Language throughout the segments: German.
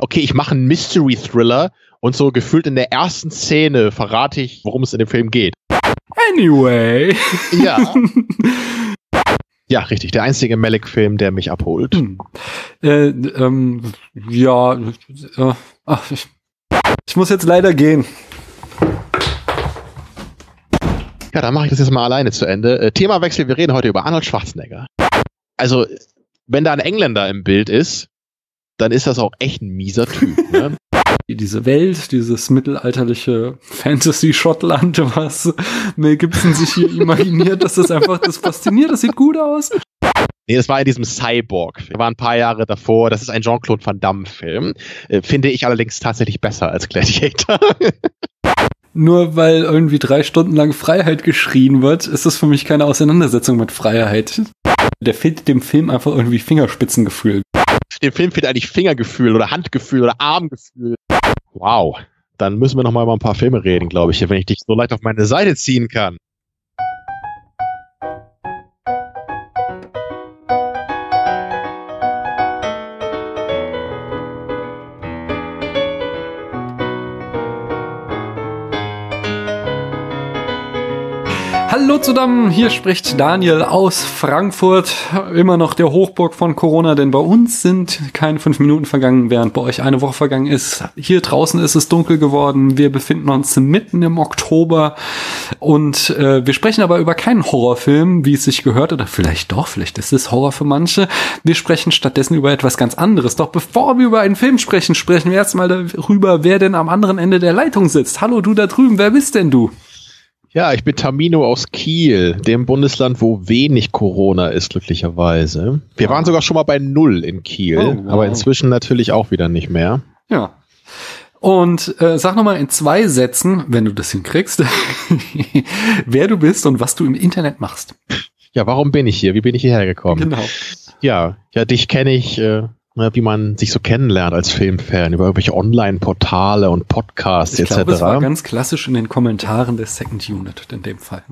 okay, ich mache einen Mystery-Thriller und so gefühlt in der ersten Szene verrate ich, worum es in dem Film geht. Anyway. Ja. Ja, richtig. Der einzige Malik-Film, der mich abholt. Hm. Äh, ähm, ja, äh, ach, ich, ich muss jetzt leider gehen. Ja, dann mache ich das jetzt mal alleine zu Ende. Äh, Themawechsel, wir reden heute über Arnold Schwarzenegger. Also, wenn da ein Engländer im Bild ist, dann ist das auch echt ein mieser Typ. Ne? diese Welt, dieses mittelalterliche Fantasy-Schottland, was Mel Gibson sich hier imaginiert, dass das einfach, das fasziniert, das sieht gut aus. Nee, das war in diesem Cyborg. Wir waren ein paar Jahre davor. Das ist ein Jean-Claude Van Damme-Film. Äh, finde ich allerdings tatsächlich besser als Gladiator. Nur weil irgendwie drei Stunden lang Freiheit geschrien wird, ist das für mich keine Auseinandersetzung mit Freiheit. Der fehlt dem Film einfach irgendwie Fingerspitzengefühl. Dem Film fehlt eigentlich Fingergefühl oder Handgefühl oder Armgefühl. Wow. Dann müssen wir noch mal über ein paar Filme reden, glaube ich, wenn ich dich so leicht auf meine Seite ziehen kann. Hallo zusammen, hier spricht Daniel aus Frankfurt, immer noch der Hochburg von Corona, denn bei uns sind keine fünf Minuten vergangen, während bei euch eine Woche vergangen ist. Hier draußen ist es dunkel geworden, wir befinden uns mitten im Oktober und äh, wir sprechen aber über keinen Horrorfilm, wie es sich gehört, oder vielleicht doch, vielleicht ist es Horror für manche. Wir sprechen stattdessen über etwas ganz anderes. Doch bevor wir über einen Film sprechen, sprechen wir erstmal darüber, wer denn am anderen Ende der Leitung sitzt. Hallo du da drüben, wer bist denn du? Ja, ich bin Tamino aus Kiel, dem Bundesland, wo wenig Corona ist, glücklicherweise. Wir waren sogar schon mal bei Null in Kiel, oh, wow. aber inzwischen natürlich auch wieder nicht mehr. Ja. Und äh, sag nochmal in zwei Sätzen, wenn du das hinkriegst, wer du bist und was du im Internet machst. Ja, warum bin ich hier? Wie bin ich hierher gekommen? Genau. Ja, ja, dich kenne ich äh, wie man sich so kennenlernt als Filmfan, über irgendwelche Online-Portale und Podcasts ich etc. Glaube, das war ganz klassisch in den Kommentaren der Second Unit in dem Fall.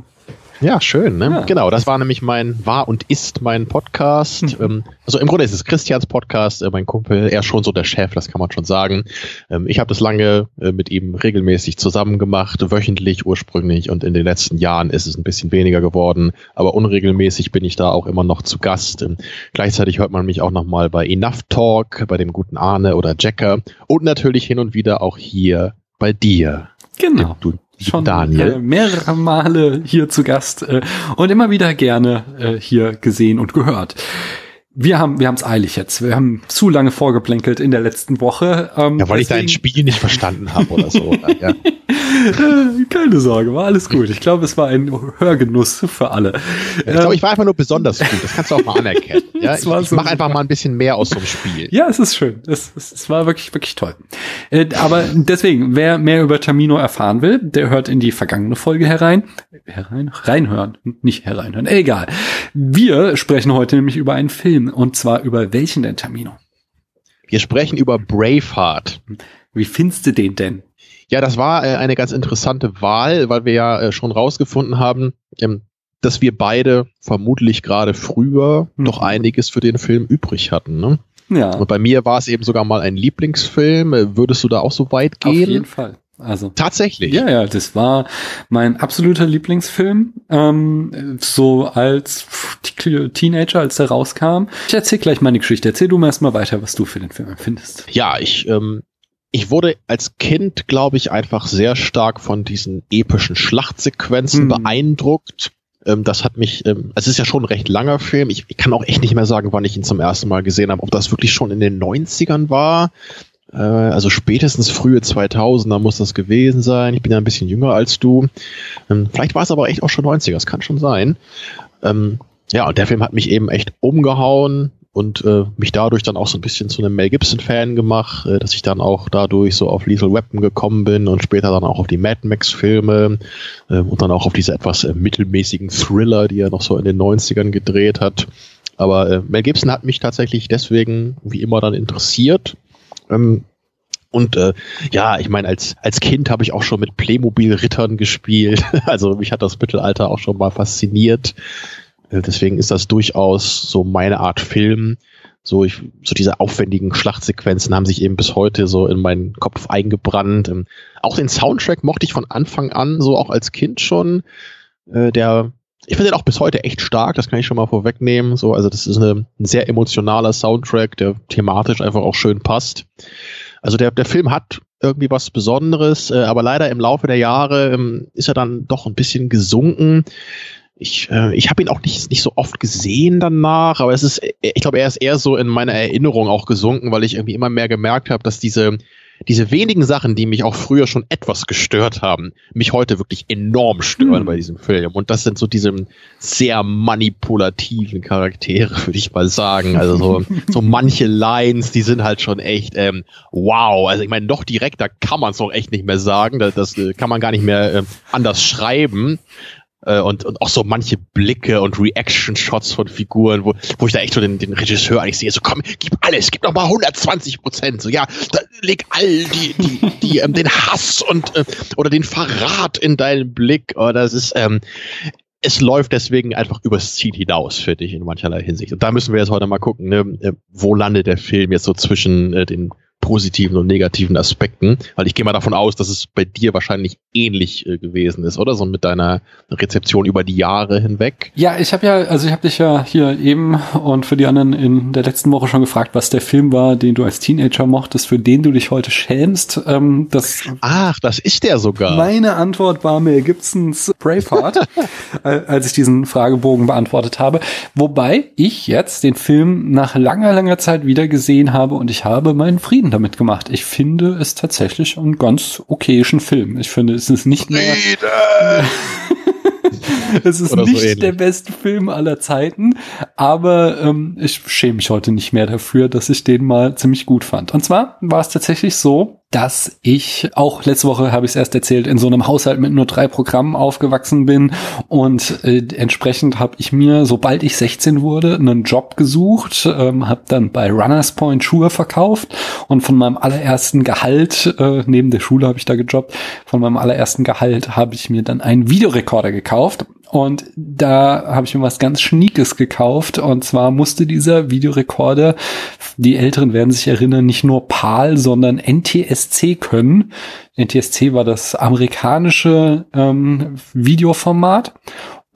Ja, schön, ne? Ja. Genau, das war nämlich mein, war und ist mein Podcast. Mhm. Also im Grunde ist es Christians Podcast, äh, mein Kumpel, er ist schon so der Chef, das kann man schon sagen. Ähm, ich habe das lange äh, mit ihm regelmäßig zusammen gemacht, wöchentlich ursprünglich und in den letzten Jahren ist es ein bisschen weniger geworden, aber unregelmäßig bin ich da auch immer noch zu Gast. Ähm, gleichzeitig hört man mich auch nochmal bei Enough Talk, bei dem guten Arne oder Jacker und natürlich hin und wieder auch hier bei dir. Genau. Du schon Daniel. Äh, mehrere Male hier zu Gast äh, und immer wieder gerne äh, hier gesehen und gehört. Wir haben wir haben es eilig jetzt. Wir haben zu lange vorgeplänkelt in der letzten Woche. Ähm, ja, weil ich dein Spiel nicht verstanden habe oder so. ja. Keine Sorge, war alles gut. Ich glaube, es war ein Hörgenuss für alle. ich glaube, ich war einfach nur besonders gut. Das kannst du auch mal anerkennen. Ja, ich, ich so mache einfach mal ein bisschen mehr aus so einem Spiel. Ja, es ist schön. Es, es, es war wirklich, wirklich toll. Äh, aber deswegen, wer mehr über Tamino erfahren will, der hört in die vergangene Folge herein. Herein? Reinhören. Nicht hereinhören. Egal. Wir sprechen heute nämlich über einen Film. Und zwar über welchen denn, Tamino? Wir sprechen über Braveheart. Wie findest du den denn? Ja, das war äh, eine ganz interessante Wahl, weil wir ja äh, schon rausgefunden haben, ähm, dass wir beide vermutlich gerade früher mhm. noch einiges für den Film übrig hatten. Ne? Ja. Und bei mir war es eben sogar mal ein Lieblingsfilm. Äh, würdest du da auch so weit gehen? Auf jeden Fall. Also tatsächlich. Ja, ja, das war mein absoluter Lieblingsfilm. Ähm, so als Teenager, als der rauskam. Ich erzähl gleich meine Geschichte. Erzähl du mal erstmal weiter, was du für den Film empfindest. Ja, ich ähm, ich wurde als Kind, glaube ich, einfach sehr stark von diesen epischen Schlachtsequenzen hm. beeindruckt. Ähm, das hat mich, ähm, es ist ja schon ein recht langer Film. Ich, ich, kann auch echt nicht mehr sagen, wann ich ihn zum ersten Mal gesehen habe. Ob das wirklich schon in den 90ern war. Äh, also spätestens frühe 2000er muss das gewesen sein. Ich bin ja ein bisschen jünger als du. Ähm, vielleicht war es aber echt auch schon 90er. Das kann schon sein. Ähm, ja, und der Film hat mich eben echt umgehauen und äh, mich dadurch dann auch so ein bisschen zu einem Mel Gibson-Fan gemacht, äh, dass ich dann auch dadurch so auf Lethal Weapon gekommen bin und später dann auch auf die Mad Max-Filme äh, und dann auch auf diese etwas äh, mittelmäßigen Thriller, die er noch so in den 90ern gedreht hat. Aber äh, Mel Gibson hat mich tatsächlich deswegen wie immer dann interessiert. Ähm, und äh, ja, ich meine, als, als Kind habe ich auch schon mit Playmobil-Rittern gespielt. Also mich hat das Mittelalter auch schon mal fasziniert. Äh, deswegen ist das durchaus so meine Art Film. So, ich, so diese aufwendigen Schlachtsequenzen haben sich eben bis heute so in meinen Kopf eingebrannt. Ähm, auch den Soundtrack mochte ich von Anfang an, so auch als Kind schon. Äh, der, ich finde den auch bis heute echt stark, das kann ich schon mal vorwegnehmen. So, also das ist eine, ein sehr emotionaler Soundtrack, der thematisch einfach auch schön passt. Also der, der Film hat irgendwie was Besonderes, äh, aber leider im Laufe der Jahre ähm, ist er dann doch ein bisschen gesunken ich, äh, ich habe ihn auch nicht, nicht so oft gesehen danach, aber es ist, ich glaube, er ist eher so in meiner Erinnerung auch gesunken, weil ich irgendwie immer mehr gemerkt habe, dass diese, diese wenigen Sachen, die mich auch früher schon etwas gestört haben, mich heute wirklich enorm stören hm. bei diesem Film. Und das sind so diese sehr manipulativen Charaktere, würde ich mal sagen. Also so, so manche Lines, die sind halt schon echt ähm, wow. Also ich meine, noch direkter kann man es auch echt nicht mehr sagen. Das, das äh, kann man gar nicht mehr äh, anders schreiben äh, und, und auch so manche Blicke und Reaction-Shots von Figuren, wo, wo ich da echt so den, den Regisseur eigentlich sehe, so komm, gib alles, gib noch mal 120 Prozent, so ja, da, leg all die, die, die, ähm, den Hass und äh, oder den Verrat in deinen Blick, oh, das ist, ähm, es läuft deswegen einfach übers Ziel hinaus, für dich in mancherlei Hinsicht. Und da müssen wir jetzt heute mal gucken, ne, äh, wo landet der Film jetzt so zwischen äh, den positiven und negativen Aspekten, weil ich gehe mal davon aus, dass es bei dir wahrscheinlich ähnlich äh, gewesen ist, oder so mit deiner Rezeption über die Jahre hinweg. Ja, ich habe ja, also ich habe dich ja hier eben und für die anderen in der letzten Woche schon gefragt, was der Film war, den du als Teenager mochtest, für den du dich heute schämst. Ähm, das Ach, das ist der sogar. Meine Antwort war Mel Gibsons Braveheart, als ich diesen Fragebogen beantwortet habe. Wobei ich jetzt den Film nach langer, langer Zeit wieder gesehen habe und ich habe meinen Frieden damit gemacht. Ich finde es tatsächlich einen ganz okayischen Film. Ich finde, es ist nicht mehr. es ist Oder nicht so der beste Film aller Zeiten, aber ähm, ich schäme mich heute nicht mehr dafür, dass ich den mal ziemlich gut fand. Und zwar war es tatsächlich so, dass ich auch letzte Woche habe ich es erst erzählt in so einem Haushalt mit nur drei Programmen aufgewachsen bin. Und äh, entsprechend habe ich mir sobald ich 16 wurde einen Job gesucht ähm, habe dann bei Runners Point Schuhe verkauft. Und von meinem allerersten Gehalt äh, neben der Schule habe ich da gejobbt von meinem allerersten Gehalt habe ich mir dann einen Videorekorder gekauft und da habe ich mir was ganz Schniekes gekauft. Und zwar musste dieser Videorekorder, die Älteren werden sich erinnern, nicht nur PAL, sondern NTSC können. NTSC war das amerikanische ähm, Videoformat.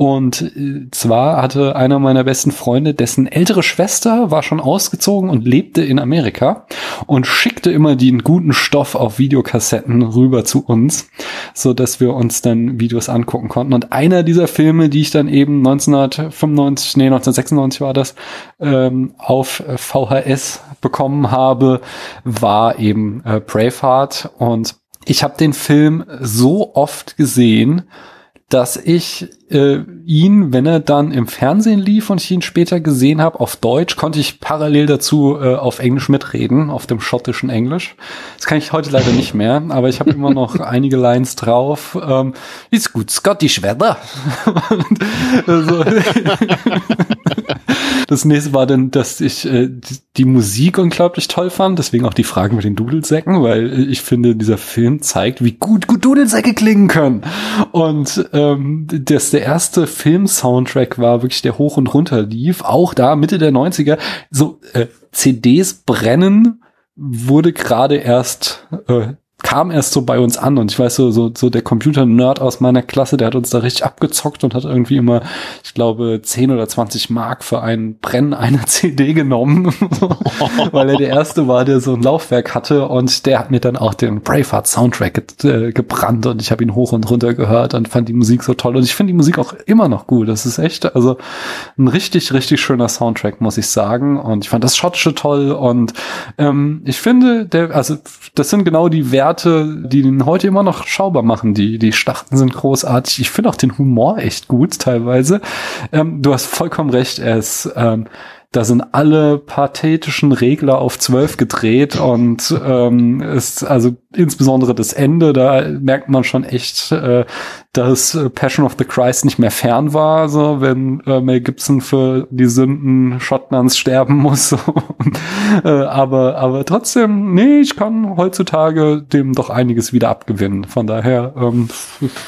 Und äh, zwar hatte einer meiner besten Freunde, dessen ältere Schwester war schon ausgezogen und lebte in Amerika und schickte immer den guten Stoff auf Videokassetten rüber zu uns, so dass wir uns dann Videos angucken konnten. Und einer dieser Filme, die ich dann eben 1995, nee 1996 war das, ähm, auf VHS bekommen habe, war eben äh, Braveheart. Und ich habe den Film so oft gesehen, dass ich äh, ihn, wenn er dann im Fernsehen lief und ich ihn später gesehen habe, auf Deutsch, konnte ich parallel dazu äh, auf Englisch mitreden, auf dem schottischen Englisch. Das kann ich heute leider nicht mehr, aber ich habe immer noch einige Lines drauf. Ähm, It's good Scottish weather. also, das nächste war dann, dass ich äh, die, die, Musik unglaublich toll fand, deswegen auch die Fragen mit den Dudelsäcken, weil ich finde, dieser Film zeigt, wie gut, gut Dudelsäcke klingen können. Und ähm, das der erste Film-Soundtrack war, wirklich der hoch und runter lief, auch da Mitte der 90er, so äh, CDs brennen wurde gerade erst äh, kam erst so bei uns an und ich weiß so, so, so der Computer-Nerd aus meiner Klasse, der hat uns da richtig abgezockt und hat irgendwie immer, ich glaube, 10 oder 20 Mark für ein Brennen einer CD genommen, weil er der Erste war, der so ein Laufwerk hatte und der hat mir dann auch den Braveheart Soundtrack ge äh, gebrannt und ich habe ihn hoch und runter gehört und fand die Musik so toll. Und ich finde die Musik auch immer noch gut. Das ist echt, also ein richtig, richtig schöner Soundtrack, muss ich sagen. Und ich fand das Schottische toll und ähm, ich finde, der, also das sind genau die Werte, Werte, die den heute immer noch schaubar machen. Die, die Schlachten sind großartig. Ich finde auch den Humor echt gut teilweise. Ähm, du hast vollkommen recht, ist ähm, da sind alle pathetischen Regler auf zwölf gedreht und ähm, ist also insbesondere das Ende, da merkt man schon echt, äh, dass Passion of the Christ nicht mehr fern war, so wenn äh, Mel Gibson für die Sünden Schottlands sterben muss. äh, aber aber trotzdem, nee, ich kann heutzutage dem doch einiges wieder abgewinnen. Von daher, ähm,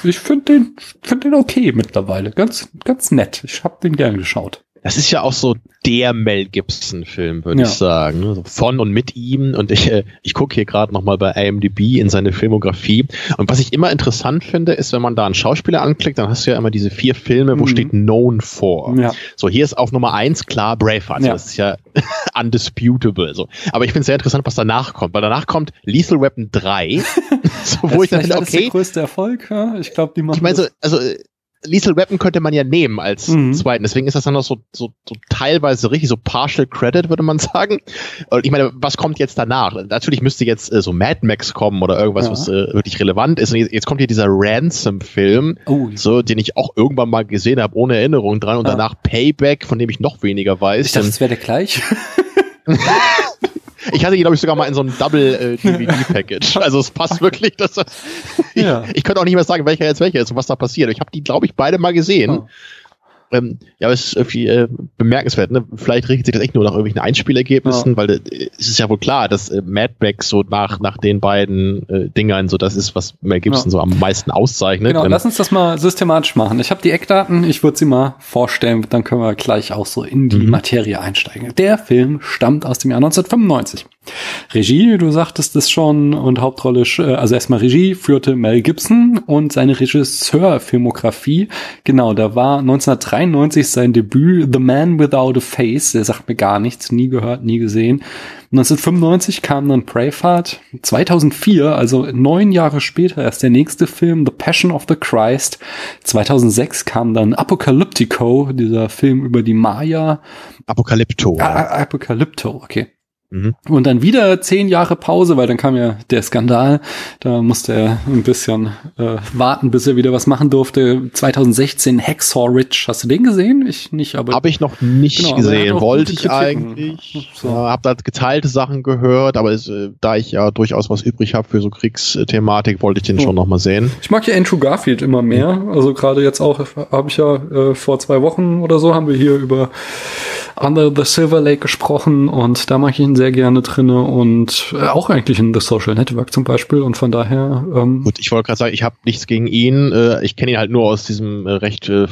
ich finde den finde den okay mittlerweile, ganz ganz nett. Ich habe den gern geschaut. Das ist ja auch so der Mel Gibson-Film, würde Ja. ich sagen. ne? Von und mit ihm. Und ich, äh, ich gucke hier gerade nochmal bei IMDb in seine Filmografie. Und was ich immer interessant finde, ist, wenn man da einen Schauspieler anklickt, dann hast du ja immer diese vier Filme, wo Mhm. steht Known for. Ja. So, hier ist auf Nummer eins klar Braveheart. Ja. Das ist ja undisputable. So. Aber ich finde es sehr interessant, was danach kommt, weil danach kommt Lethal Weapon 3, so, wo Das ich dann ist finde, das der okay, größte Erfolg, ja? Ich glaube, die machen ich meine, so, also Lethal Weapon könnte man ja nehmen als Mhm. zweiten. Deswegen ist das dann noch so, so, so teilweise richtig, so partial credit, würde man sagen. Und ich meine, was kommt jetzt danach? Natürlich müsste jetzt äh, so Mad Max kommen oder irgendwas, Ja. was äh, wirklich relevant ist. Und jetzt, jetzt kommt hier dieser Ransom-Film, Oh, so, den ich auch irgendwann mal gesehen habe, ohne Erinnerung dran. Und Ja. danach Payback, von dem ich noch weniger weiß. ich dachte, es wäre der gleich. ich hatte die, glaube ich, sogar mal in so einem Double-DVD-Package. also es passt wirklich, dass das, ich, Ja. ich könnte auch nicht mehr sagen, welcher jetzt welcher ist und was da passiert. Ich habe die, glaube ich, beide mal gesehen. Oh. Ähm, ja, aber es ist irgendwie äh, bemerkenswert. Ne? Vielleicht richtet sich das echt nur nach irgendwelchen Einspielergebnissen, weil äh, es ist ja wohl klar, dass äh, Mad Max so nach, nach den beiden äh, Dingern so das ist, was Mel Gibson Ja. so am meisten auszeichnet. Genau, Ähm, lass uns das mal systematisch machen. Ich habe die Eckdaten, ich würde sie mal vorstellen, dann können wir gleich auch so in die Mhm. Materie einsteigen. Der Film stammt aus dem Jahr 1995. Regie, du sagtest es schon, und Hauptrolle, äh, also erstmal Regie führte Mel Gibson und seine Regisseurfilmografie, genau, da war 1993 sein Debüt The Man Without a Face, der sagt mir gar nichts, nie gehört, nie gesehen. 1995 kam dann Braveheart. 2004, also neun Jahre später, erst der nächste Film, The Passion of the Christ. 2006 kam dann Apocalyptico, dieser Film über die Maya. Apokalypto. Ah, Apocalypto, okay. Mhm. Und dann wieder zehn Jahre Pause, weil dann kam ja der Skandal. Da musste er ein bisschen äh, warten, bis er wieder was machen durfte. 2016 Hacksaw Ridge. Hast du den gesehen? Ich nicht, aber Habe ich noch nicht Genau, gesehen. Wollte ich eigentlich. So. Ja, habe da geteilte Sachen gehört, aber es, äh, da ich ja durchaus was übrig habe für so Kriegsthematik, wollte ich den Oh. schon noch mal sehen. Ich mag ja Andrew Garfield immer mehr. Also gerade jetzt auch habe ich ja äh, vor zwei Wochen oder so haben wir hier über Under the Silver Lake gesprochen und da mag ich ihn sehr gerne drinne und äh, auch eigentlich in The Social Network zum Beispiel und von daher ähm, Gut, ich wollte gerade sagen, ich habe nichts gegen ihn. Äh, ich kenne ihn halt nur aus diesem äh, recht äh,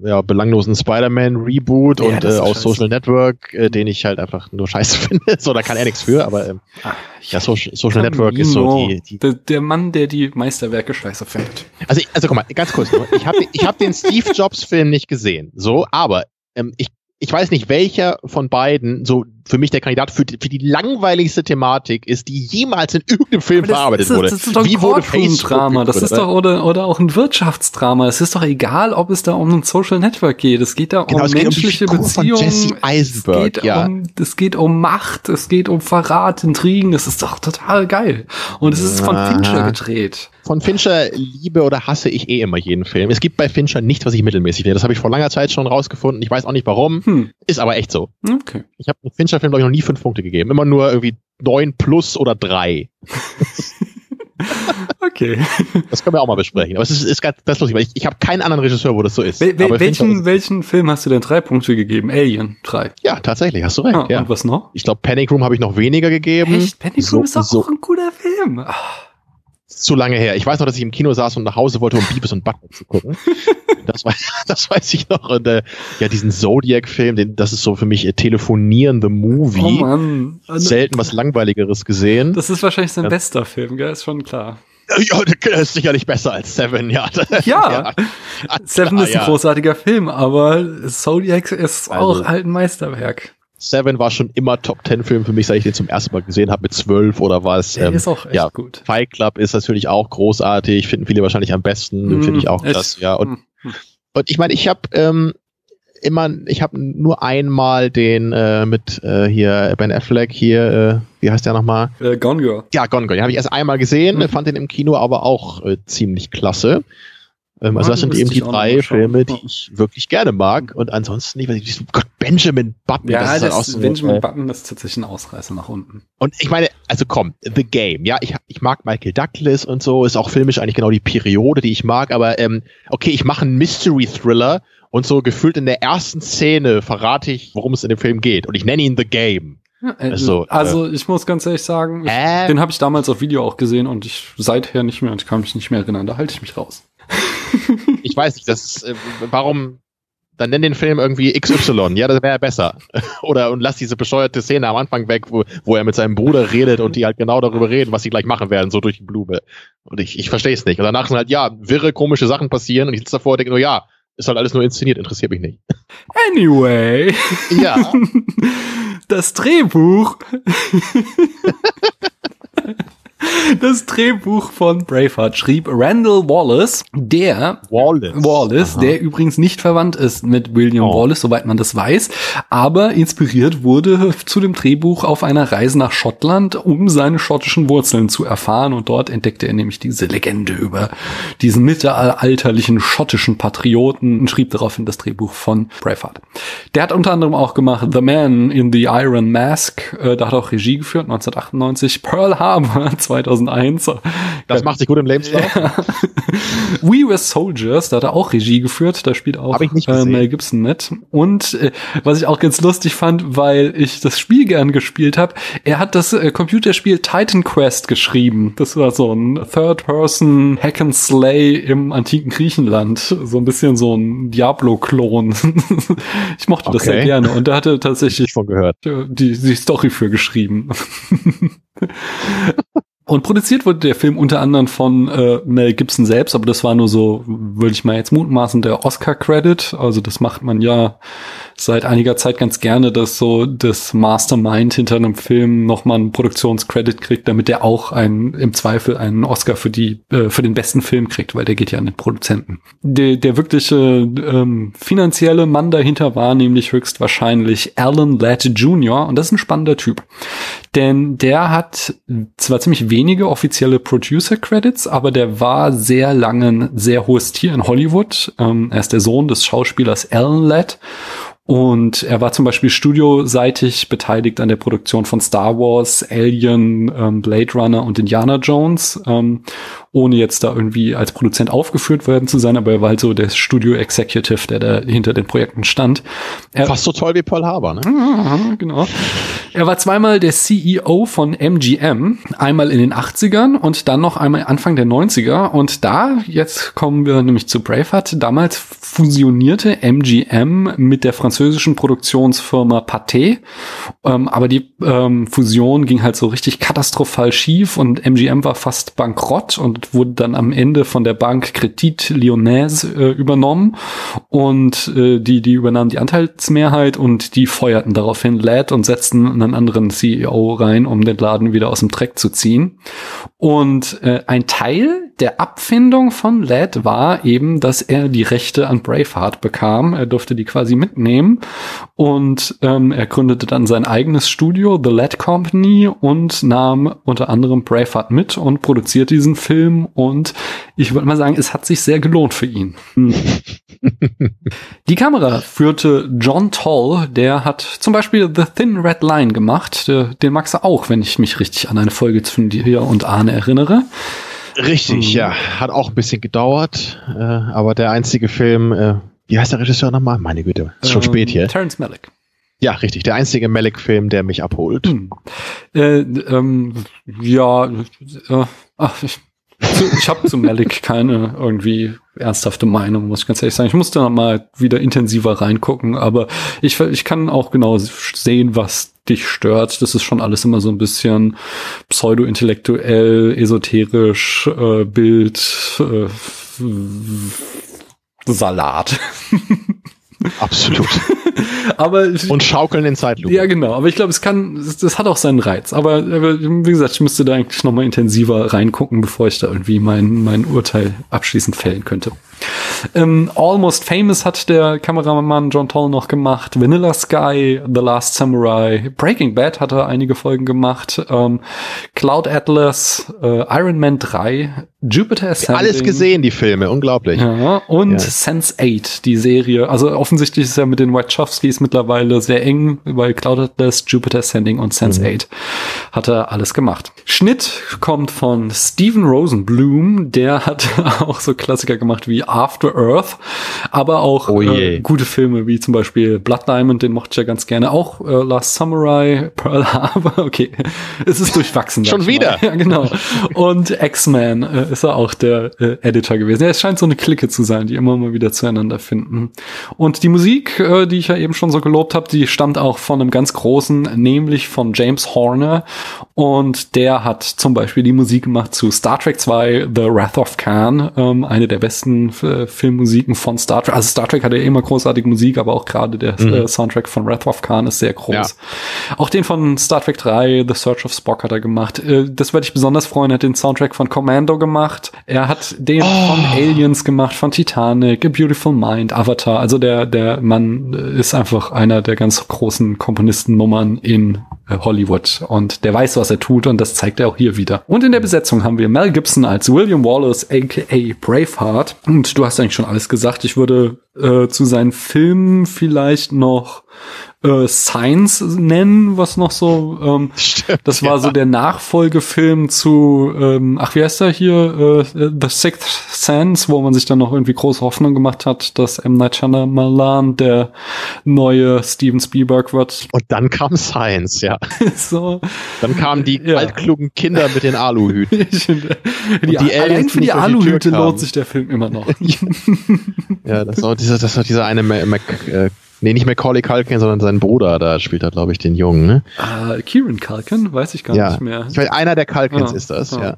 ja, belanglosen Spider-Man-Reboot Ja, und äh, aus. Social Network, äh, den ich halt einfach nur scheiße finde. so, da kann er nichts für, aber ähm, ah, ja, Social, Social Network ist so die, die der, der Mann, der die Meisterwerke scheiße findet. Also, ich- also guck mal, ganz kurz. Ich habe ich hab den Steve Jobs Film nicht gesehen. So, aber ähm, ich, ich weiß nicht, welcher von beiden so für mich der Kandidat für die, für die langweiligste Thematik ist, die jemals in irgendeinem Film verarbeitet das, wurde. Das ist doch ein Wie wurde Courtroom-Drama. Das ist doch oder, oder auch ein Wirtschaftsdrama. Es ist doch egal, ob es da um ein Social Network geht. Es geht da Genau, um es um menschliche von Beziehungen. Jesse Eisenberg, es geht ja. um, es geht um Macht. Es geht um Verrat, Intrigen. Das ist doch total geil. Und es ist von. Fincher gedreht. Von Fincher liebe oder hasse ich eh immer jeden Film. Es gibt bei Fincher nichts, was ich mittelmäßig finde. Das habe ich vor langer Zeit schon rausgefunden. Ich weiß auch nicht warum. Hm. Ist aber echt so. Okay. Ich habe einem Fincher-Film, glaube ich, noch nie fünf Punkte gegeben. Immer nur irgendwie neun plus oder drei. Okay. Das können wir auch mal besprechen. Aber es ist, ist ganz das ist lustig, weil ich, ich habe keinen anderen Regisseur, wo das so ist. Wel wel welchen, ist- welchen Film hast du denn drei Punkte gegeben? Alien. Drei. ja, tatsächlich, hast du recht. Ah, ja. Und was noch? Ich glaube, Panic Room habe ich noch weniger gegeben. Echt? Panic so, Room ist doch so auch ein guter Film. Ah. Zu lange her. Ich weiß noch, dass ich im Kino saß und nach Hause wollte, um Beavis und Butthead zu gucken. Das, war, das weiß ich noch. Und, äh, ja, diesen Zodiac-Film, das ist so für mich äh, Telefonieren the Movie. Oh Mann. Selten was Langweiligeres gesehen. Das ist wahrscheinlich sein Ja. bester Film, gell? Ist schon klar. ja, der ist sicherlich besser als Seven, ja. Ja. Seven klar, ist ein ja. großartiger Film, aber Zodiac ist Also- auch halt ein Meisterwerk. Seven war schon immer Top Ten Film für mich, seit ich den zum ersten Mal gesehen habe mit zwölf oder was. Der Ähm, ist auch echt ja, gut. Fight Club ist natürlich auch großartig, finden viele wahrscheinlich am besten, Mm, finde ich auch das, ja. Und, Hm. und ich meine, ich habe ähm, immer, ich habe nur einmal den äh, mit äh, hier Ben Affleck hier, äh, wie heißt der nochmal? Äh, Gone Girl. Ja, Gone Girl. Den habe ich erst einmal gesehen, Mhm. fand den im Kino aber auch äh, ziemlich klasse. Ähm, also das sind eben die drei. Filme, die ich wirklich gerne mag. Und ansonsten, ich weiß nicht, Gott, Benjamin Button. Ja, das das, ist halt auch so, Benjamin äh, Button ist tatsächlich ein Ausreißer nach unten. und ich meine, also komm, The Game, ja, ich, ich mag Michael Douglas und so, ist auch filmisch eigentlich genau die Periode, die ich mag, aber ähm, okay, ich mache einen Mystery-Thriller und so gefühlt in der ersten Szene verrate ich, worum es in dem Film geht und ich nenne ihn The Game. Äh, Also, also ich muss ganz ehrlich sagen, ich, Äh? den habe ich damals auf Video auch gesehen und ich seither nicht mehr und ich kann mich nicht mehr erinnern. Da halte ich mich raus. Ich weiß nicht, das ist, äh, warum, dann nenn den Film irgendwie XY. Ja, das wäre ja besser. Oder und lass diese bescheuerte Szene am Anfang weg, wo, wo er mit seinem Bruder redet und die halt genau darüber reden, was sie gleich machen werden, so durch die Blume. Und ich, ich verstehe es nicht. Und danach sind halt, ja, wirre, komische Sachen passieren und ich sitze davor und denke nur, ja, ist halt alles nur inszeniert, interessiert mich nicht. Anyway. Ja. Das Drehbuch. Das Drehbuch von Braveheart schrieb Randall Wallace, der Wallace, Wallace der übrigens nicht verwandt ist mit William oh. Wallace, soweit man das weiß, aber inspiriert wurde zu dem Drehbuch auf einer Reise nach Schottland, um seine schottischen Wurzeln zu erfahren und dort entdeckte er nämlich diese Legende über diesen mittelalterlichen schottischen Patrioten und schrieb daraufhin das Drehbuch von Braveheart. Der hat unter anderem auch gemacht The Man in the Iron Mask, äh, da hat er auch Regie geführt 1998, Pearl Harbor 2001. Das macht sich gut im Lebenslauf. We Were Soldiers, da hat er auch Regie geführt, da spielt auch äh, Mel Gibson mit. Und äh, was ich auch ganz lustig fand, weil ich das Spiel gern gespielt habe, er hat das äh, Computerspiel Titan Quest geschrieben. Das war so ein Third-Person Hack and Slay im antiken Griechenland. So ein bisschen so ein Diablo-Klon. ich mochte okay. das sehr gerne. Und da hatte tatsächlich von gehört. Die, die Story für geschrieben. Und produziert wurde der Film unter anderem von äh, Mel Gibson selbst, aber das war nur so, würde ich mal jetzt mutmaßen, der Oscar-Credit. Also das macht man ja seit einiger Zeit ganz gerne, dass so das Mastermind hinter einem Film nochmal einen Produktionscredit kriegt, damit der auch einen, im Zweifel einen Oscar für die, äh, für den besten Film kriegt, weil der geht ja an den Produzenten. Der, der wirkliche ähm, finanzielle Mann dahinter war nämlich höchstwahrscheinlich Alan Ladd Jr. und das ist ein spannender Typ. Denn der hat zwar ziemlich wenige offizielle Producer-Credits, aber der war sehr lange ein sehr hohes Tier in Hollywood. Ähm, er ist der Sohn des Schauspielers Alan Ladd und er war zum Beispiel studioseitig beteiligt an der Produktion von Star Wars, Alien, ähm, Blade Runner und Indiana Jones, ähm, ohne jetzt da irgendwie als Produzent aufgeführt werden zu sein, aber er war halt so der Studio-Executive, der da hinter den Projekten stand. Er, Fast so toll wie Paul Haber, ne? genau. Er war zweimal der CEO von MGM, einmal in den 80ern und dann noch einmal Anfang der 90er. Und da, jetzt kommen wir nämlich zu Braveheart, damals fusionierte MGM mit der französischen Produktionsfirma Pathé. Ähm, aber die ähm, Fusion ging halt so richtig katastrophal schief und MGM war fast bankrott und wurde dann am Ende von der Bank Credit Lyonnaise äh, übernommen. Und äh, die, die übernahmen die Anteilsmehrheit und die feuerten daraufhin Lad und setzten einen anderen CEO rein, um den Laden wieder aus dem Dreck zu ziehen. Und äh, ein Teil der Abfindung von Lad war eben, dass er die Rechte an Braveheart bekam. Er durfte die quasi mitnehmen und ähm, er gründete dann sein eigenes Studio, The Lad Company, und nahm unter anderem Braveheart mit und produziert diesen Film. Und ich würde mal sagen, es hat sich sehr gelohnt für ihn. die Kamera führte John Toll, der hat zum Beispiel The Thin Red Line gemacht. Den magst du auch, wenn ich mich richtig an eine Folge von dir und Arne erinnere. Richtig, mhm. ja. Hat auch ein bisschen gedauert, äh, aber der einzige Film, äh, wie heißt der Regisseur nochmal? Meine Güte, ist schon ähm, spät hier. Terence Malick. Ja, richtig. Der einzige Malick-Film, der mich abholt. Hm. Äh, ähm, ja, äh, ach, ich, ich habe zu Malik keine irgendwie ernsthafte Meinung, muss ich ganz ehrlich sagen. Ich musste noch mal wieder intensiver reingucken, aber ich, ich kann auch genau sehen, was dich stört. Das ist schon alles immer so ein bisschen pseudo-intellektuell, esoterisch, äh, Bild, äh, Salat. Absolut. aber und schaukeln in Zeitlupe. Ja, genau. Aber ich glaube, es kann, das hat auch seinen Reiz. Aber, aber wie gesagt, ich müsste da eigentlich noch mal intensiver reingucken, bevor ich da irgendwie mein mein Urteil abschließend fällen könnte. Ähm, Almost Famous hat der Kameramann John Toll noch gemacht. Vanilla Sky, The Last Samurai, Breaking Bad hat er einige Folgen gemacht. Ähm, Cloud Atlas, äh, Iron Man 3, Jupiter Ascending. Alles gesehen, die Filme, unglaublich. Ja, und ja. Sense 8, die Serie. Also offensichtlich ist er mit den Wachowskis mittlerweile sehr eng, weil Cloud Atlas, Jupiter Ascending und Sense mhm. 8 hat er alles gemacht. Schnitt kommt von Steven Rosenblum, der hat auch so Klassiker gemacht wie After Earth, aber auch Oh äh, gute Filme wie zum Beispiel Blood Diamond, den mochte ich ja ganz gerne, auch äh, Last Samurai, Pearl Harbor, okay, es ist durchwachsen. Schon wieder? Ja, genau. Und X-Men äh, ist er auch der äh, Editor gewesen. Ja, es scheint so eine Clique zu sein, die immer mal wieder zueinander finden. Und die Musik, äh, die ich ja eben schon so gelobt habe, die stammt auch von einem ganz großen, nämlich von James Horner. Und der hat zum Beispiel die Musik gemacht zu Star Trek 2, The Wrath of Khan, ähm, eine der besten äh, Filmmusiken von Star Trek. Also Star Trek hat ja immer großartige Musik, aber auch gerade der Mhm. äh, Soundtrack von Wrath of Khan ist sehr groß. Ja. Auch den von Star Trek 3, The Search of Spock hat er gemacht. Äh, Das würde ich besonders freuen. Er hat den Soundtrack von Commando gemacht. Er hat den von Aliens gemacht, von Titanic, A Beautiful Mind, Avatar. Also der, der Mann ist einfach einer der ganz großen Komponistennummern in Hollywood. Und der weiß, was er tut und das zeigt er auch hier wieder. Und in der Besetzung haben wir Mel Gibson als William Wallace, aka Braveheart. Und du hast eigentlich schon alles gesagt. Ich würde äh, zu seinen Filmen vielleicht noch äh, Science nennen, was noch so, ähm, Stimmt, das war ja. so der Nachfolgefilm zu, ähm, ach wie heißt der hier, äh, The Sixth Sense, wo man sich dann noch irgendwie große Hoffnung gemacht hat, dass M. Night Shyamalan der neue Steven Spielberg wird. Und dann kam Science, ja. so, Dann kamen die Ja. altklugen Kinder mit den Aluhüten. die, die allein für die Aluhüte lohnt sich der Film immer noch. Ja, das dieser, das war dieser eine Mac, Mac äh, nee, nicht Macaulay Culkin, sondern sein Bruder, da spielt er, glaube ich, den Jungen, ne? Ah, Kieran Culkin, weiß ich gar ja. nicht mehr. Ich weiß, einer der Culkins Ja, ist das, ja. ja.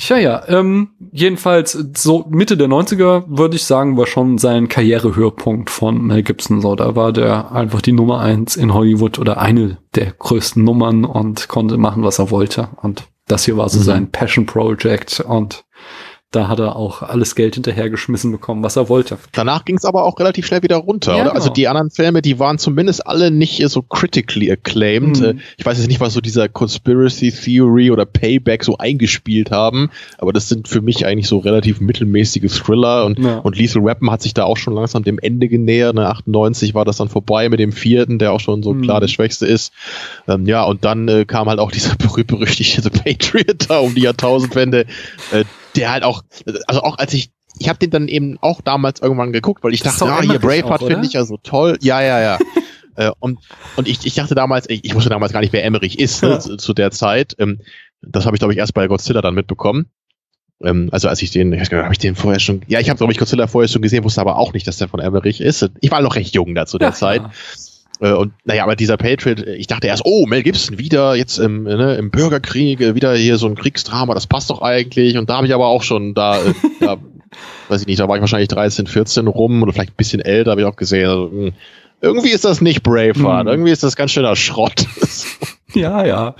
Tja, ja, ähm, jedenfalls so Mitte der 90er würde ich sagen, war schon sein Karrierehöhepunkt von Mel Gibson. So, da war der einfach die Nummer eins in Hollywood oder eine der größten Nummern und konnte machen, was er wollte. Und das hier war so Mhm. sein Passion Project und da hat er auch alles Geld hinterhergeschmissen bekommen, was er wollte. Danach ging es aber auch relativ schnell wieder runter, Ja, oder? Also genau. die anderen Filme, die waren zumindest alle nicht so critically acclaimed. Mhm. Äh, Ich weiß jetzt nicht, was so dieser Conspiracy Theory oder Payback so eingespielt haben, aber das sind für mich eigentlich so relativ mittelmäßige Thriller und, Ja. und Lethal Weapon hat sich da auch schon langsam dem Ende genähert. Ne? 98 war das dann vorbei mit dem vierten, der auch schon so Mhm. klar der schwächste ist. Ähm, ja, und dann äh, kam halt auch dieser berühmt-berüchtigte The Patriot da um die Jahrtausendwende, äh, der halt auch, also auch als ich, ich habe den dann eben auch damals irgendwann geguckt, weil ich Das dachte, ah, hier Braveheart finde ich ja so toll. Ja, ja, ja. äh, und und ich, ich dachte damals, ich, ich wusste damals gar nicht, wer Emmerich ist ne, Ja. zu, zu der Zeit. Ähm, das habe ich, glaube ich, erst bei Godzilla dann mitbekommen. Ähm, also als ich den, ich habe ich den vorher schon, ja, ich habe, glaube ich, Godzilla vorher schon gesehen, wusste aber auch nicht, dass der von Emmerich ist. Ich war noch recht jung da zu der Ja, Zeit. ja. Äh, und naja, aber dieser Patriot, äh, ich dachte erst, oh, Mel Gibson wieder jetzt im, ne, im Bürgerkrieg, äh, wieder hier so ein Kriegsdrama, das passt doch eigentlich. Und da habe ich aber auch schon da, äh, da, weiß ich nicht, da war ich wahrscheinlich 13, 14 rum oder vielleicht ein bisschen älter, habe ich auch gesehen. Also, irgendwie ist das nicht Braveheart, Hm. irgendwie ist das ganz schöner Schrott. Ja, ja,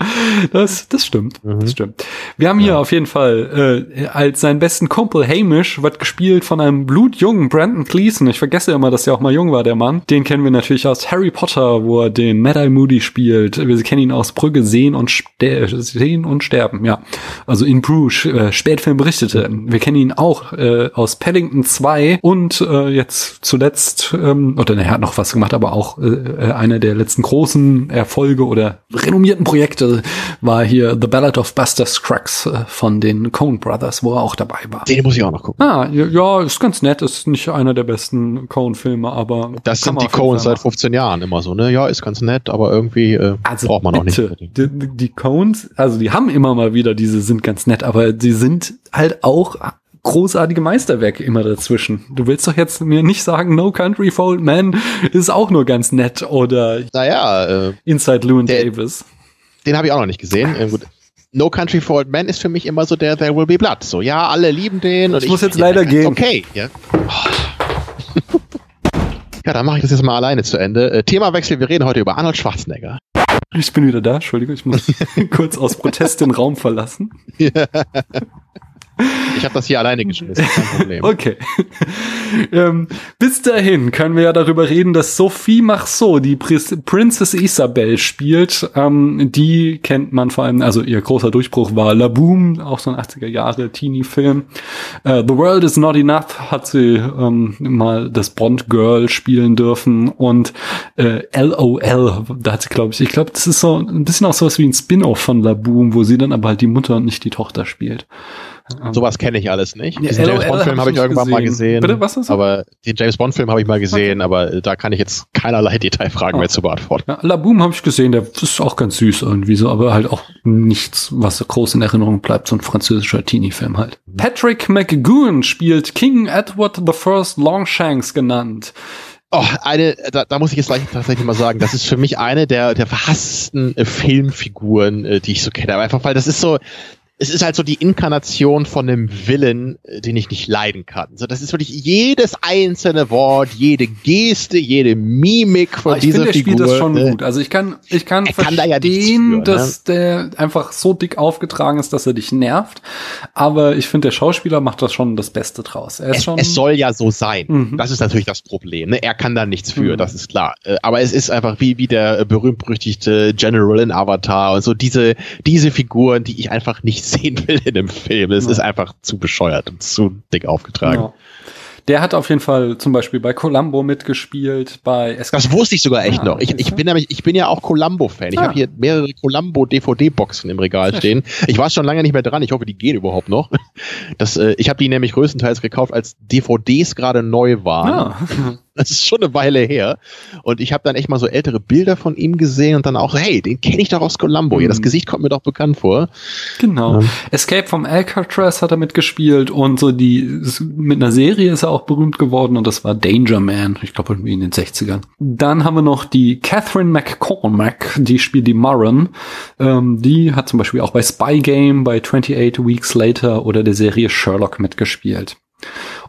das, das stimmt. Mhm. Das stimmt. Wir haben hier auf jeden Fall äh, als seinen besten Kumpel Hamish wird gespielt von einem blutjungen Brandon Gleason. Ich vergesse immer, dass er auch mal jung war, der Mann. Den kennen wir natürlich aus Harry Potter, wo er den Mad-Eye Moody spielt. Wir kennen ihn aus Brügge sehen und sehen und sterben. Ja, also in Bruges äh, Spätfilm berichtete. Wir kennen ihn auch äh, aus Paddington 2 und äh, jetzt zuletzt ähm, oder er hat noch was gemacht, aber auch äh, äh, einer der letzten großen Erfolge oder renommierten Projekte war hier The Ballad of Buster Scruggs äh, von den Coen Brothers, wo er auch dabei war. Den muss ich auch noch gucken. Ah, ja, ist ganz nett, ist nicht einer der besten Coen-Filme, aber Das sind die Coens seit 15 Jahren immer so, ne? Ja, ist ganz nett, aber irgendwie äh, Also braucht man auch nicht. bitte, Die, die Coens, also die haben immer mal wieder diese sind ganz nett, aber die sind halt auch großartige Meisterwerke immer dazwischen. Du willst doch jetzt mir nicht sagen, No Country for Old Men ist auch nur ganz nett oder Naja, äh, Inside Llewyn Der- Davis. den habe ich auch noch nicht gesehen. Äh. No Country for Old Men ist für mich immer so der There Will Be Blood. So, ja, alle lieben den. Und Ich muss jetzt leider gehen. Okay, ja. Ja, dann mache ich das jetzt mal alleine zu Ende. Äh, Themawechsel, wir reden heute über Arnold Schwarzenegger. Ich bin wieder da, Entschuldigung, ich muss kurz aus Protest den Raum verlassen. Ich habe das hier alleine geschmissen, kein Problem. Okay. ähm, bis dahin können wir ja darüber reden, dass Sophie Marceau, die Pris Princess Isabel spielt. Ähm, die kennt man vor allem, also ihr großer Durchbruch war La Boom, auch so ein 80er Jahre Teenie-Film. Äh, The World is Not Enough hat sie ähm, mal das Bond Girl spielen dürfen und äh, LOL, da hat sie, glaube ich, ich glaube, das ist so ein bisschen auch sowas wie ein Spin-off von La Boom, wo sie dann aber halt die Mutter und nicht die Tochter spielt. Sowas kenne ich alles nicht. Ja, Diesen James LOL Bond Film hab habe ich irgendwann nicht mal gesehen. gesehen. Bitte, was ist das? Aber den James Bond Film habe ich mal gesehen, aber äh, da kann ich jetzt keinerlei Detailfragen Oh. mehr zu beantworten. Ja, La Boom habe ich gesehen, der ist auch ganz süß irgendwie so, aber halt auch nichts, was so groß in Erinnerung bleibt, so ein französischer Teenie-Film halt. Patrick McGoon spielt King Edward I Longshanks genannt. Oh, eine, da, da muss ich jetzt gleich tatsächlich mal sagen, das ist für mich eine der, der verhassten äh, Filmfiguren, äh, die ich so kenne. Aber einfach, weil das ist so, es ist halt so die Inkarnation von einem Willen, äh, den ich nicht leiden kann. So, das ist wirklich jedes einzelne Wort, jede Geste, jede Mimik von Aber ich dieser finde, der Figur. spielt das schon äh, gut. Also ich kann, ich kann Er kann da ja verstehen, für, ne? dass der einfach so dick aufgetragen ist, dass er dich nervt. Aber ich finde, der Schauspieler macht das schon das Beste draus. Er ist es, schon, es soll ja so sein. Mhm. Das ist natürlich das Problem. Ne? Er kann da nichts für, Mhm. das ist klar. Äh, Aber es ist einfach wie, wie der berühmt-berüchtigte General in Avatar und so diese, diese Figuren, die ich einfach nicht sehen will in einem Film. Es Ja. ist einfach zu bescheuert und zu dick aufgetragen. ja. Der hat auf jeden Fall zum Beispiel bei Columbo mitgespielt, bei es Das wusste ich sogar echt Ah, noch. Ich, ich bin nämlich, ich bin ja auch Columbo-Fan. Ich Ah. habe hier mehrere Columbo-DVD-Boxen im Regal stehen. Ich war schon lange nicht mehr dran. Ich hoffe, die gehen überhaupt noch. Das, äh, ich habe die nämlich größtenteils gekauft, als DVDs gerade neu waren. Ah. Das ist schon eine Weile her. Und ich habe dann echt mal so ältere Bilder von ihm gesehen und dann auch hey, den kenne ich doch aus Columbo. Ja, das Mhm. Gesicht kommt mir doch bekannt vor. Genau. Ja. Escape from Alcatraz hat er mitgespielt und so die mit einer Serie ist er auch berühmt geworden und das war Danger Man. Ich glaube irgendwie in den 60ern. Dann haben wir noch die Catherine McCormack, die spielt die Murren. Ähm, die hat zum Beispiel auch bei Spy Game, bei 28 Weeks Later oder der Serie Sherlock mitgespielt.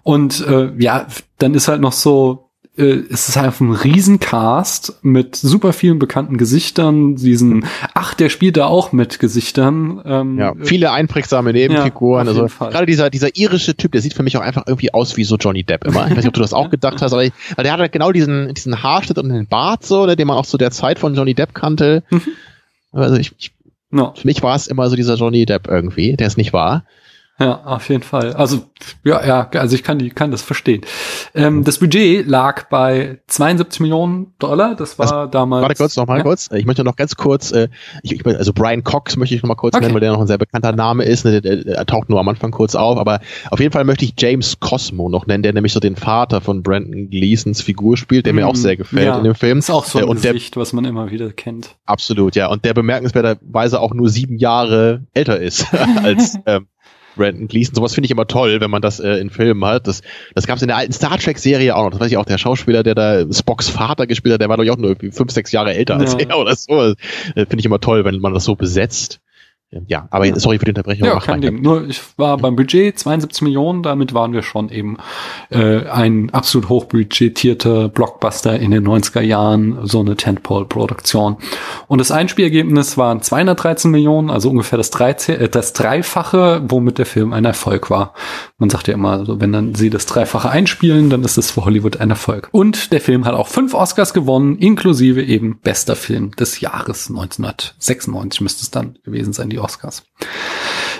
Und äh, ja, dann ist halt noch so äh, es ist einfach ein Riesencast mit super vielen bekannten Gesichtern. Diesen, ach, der spielt da auch mit Gesichtern. Ähm, Ja, viele einprägsame Nebenfiguren. Ja, also gerade dieser, dieser irische Typ, der sieht für mich auch einfach irgendwie aus wie so Johnny Depp immer. Ich weiß nicht, ob du das auch gedacht hast, aber ich, weil der hat halt genau diesen, diesen Haarschnitt und den Bart so, ne, den man auch zu der Zeit von Johnny Depp kannte. Mhm. Also ich, ich, ja, für mich war es immer so dieser Johnny Depp irgendwie, der es nicht war. Ja, auf jeden Fall. Also, ja, ja, also ich kann die, kann das verstehen. Ähm, das Budget lag bei 72 Millionen Dollar. Das war damals. Warte kurz, noch mal ja? kurz. Ich möchte noch ganz kurz, äh, ich, ich, also Brian Cox möchte ich noch mal kurz Okay. nennen, weil der noch ein sehr bekannter Name ist. Ne, der, der, der taucht nur am Anfang kurz auf, aber auf jeden Fall möchte ich James Cosmo noch nennen, der nämlich so den Vater von Brandon Gleasons Figur spielt, der mir auch sehr gefällt. Ja, in dem Film. Ist auch so Äh, ein und der Gesicht, was man immer wieder kennt. absolut, ja, und der bemerkenswerterweise auch nur sieben Jahre älter ist als ähm, Brandon Gleason. Sowas finde ich immer toll, wenn man das äh, in Filmen hat. Das, das gab es in der alten Star Trek-Serie auch noch. Das weiß ich auch, der Schauspieler, der da Spocks Vater gespielt hat, der war doch auch nur fünf, sechs Jahre älter als Ja. er oder so. Äh, finde ich immer toll, wenn man das so besetzt. Ja, aber Ja. sorry für die Unterbrechung. Ja, kein. Ding. Nur ich war beim Budget 72 Millionen, damit waren wir schon eben äh, ein absolut hochbudgetierter Blockbuster in den 90er Jahren, so eine Tentpole-Produktion. Und das Einspielergebnis waren 213 Millionen, also ungefähr das, 13, äh, das Dreifache, womit der Film ein Erfolg war. Man sagt ja immer, also wenn dann sie das Dreifache einspielen, dann ist das für Hollywood ein Erfolg. Und der Film hat auch fünf Oscars gewonnen, inklusive eben bester Film des Jahres 1996 müsste es dann gewesen sein, die Oscars.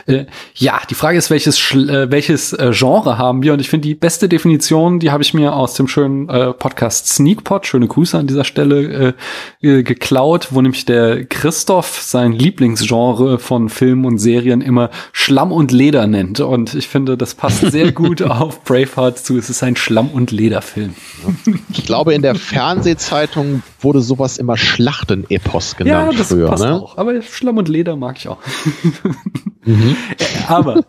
Äh, ja, die Frage ist, welches, äh, welches äh, Genre haben wir? Und ich finde, die beste Definition, die habe ich mir aus dem schönen äh, Podcast Sneakpot, schöne Grüße an dieser Stelle, äh, äh, geklaut, wo nämlich der Christoph sein Lieblingsgenre von Filmen und Serien immer Schlamm und Leder nennt. Und ich finde, das passt sehr gut auf Braveheart zu. Es ist ein Schlamm- und Lederfilm. Ich glaube, in der Fernsehzeitung wurde sowas immer Schlachtenepos Ja, genannt das früher. passt ne? auch. Aber Schlamm und Leder mag ich auch. Mhm. Aber,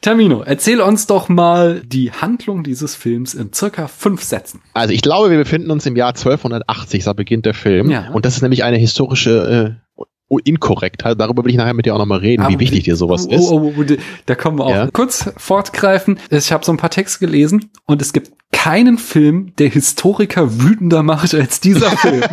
Termino, erzähl uns doch mal die Handlung dieses Films in circa fünf Sätzen. Also ich glaube, wir befinden uns im Jahr 1280, da beginnt der Film. Ja. Und das ist nämlich eine historische äh, Inkorrektheit. Darüber will ich nachher mit dir auch nochmal reden, Aber wie wichtig dir sowas oh, ist. Oh, oh, oh, da kommen wir auch. Ja. Kurz fortgreifen. Ich habe so ein paar Texte gelesen und es gibt keinen Film, der Historiker wütender macht als dieser Film.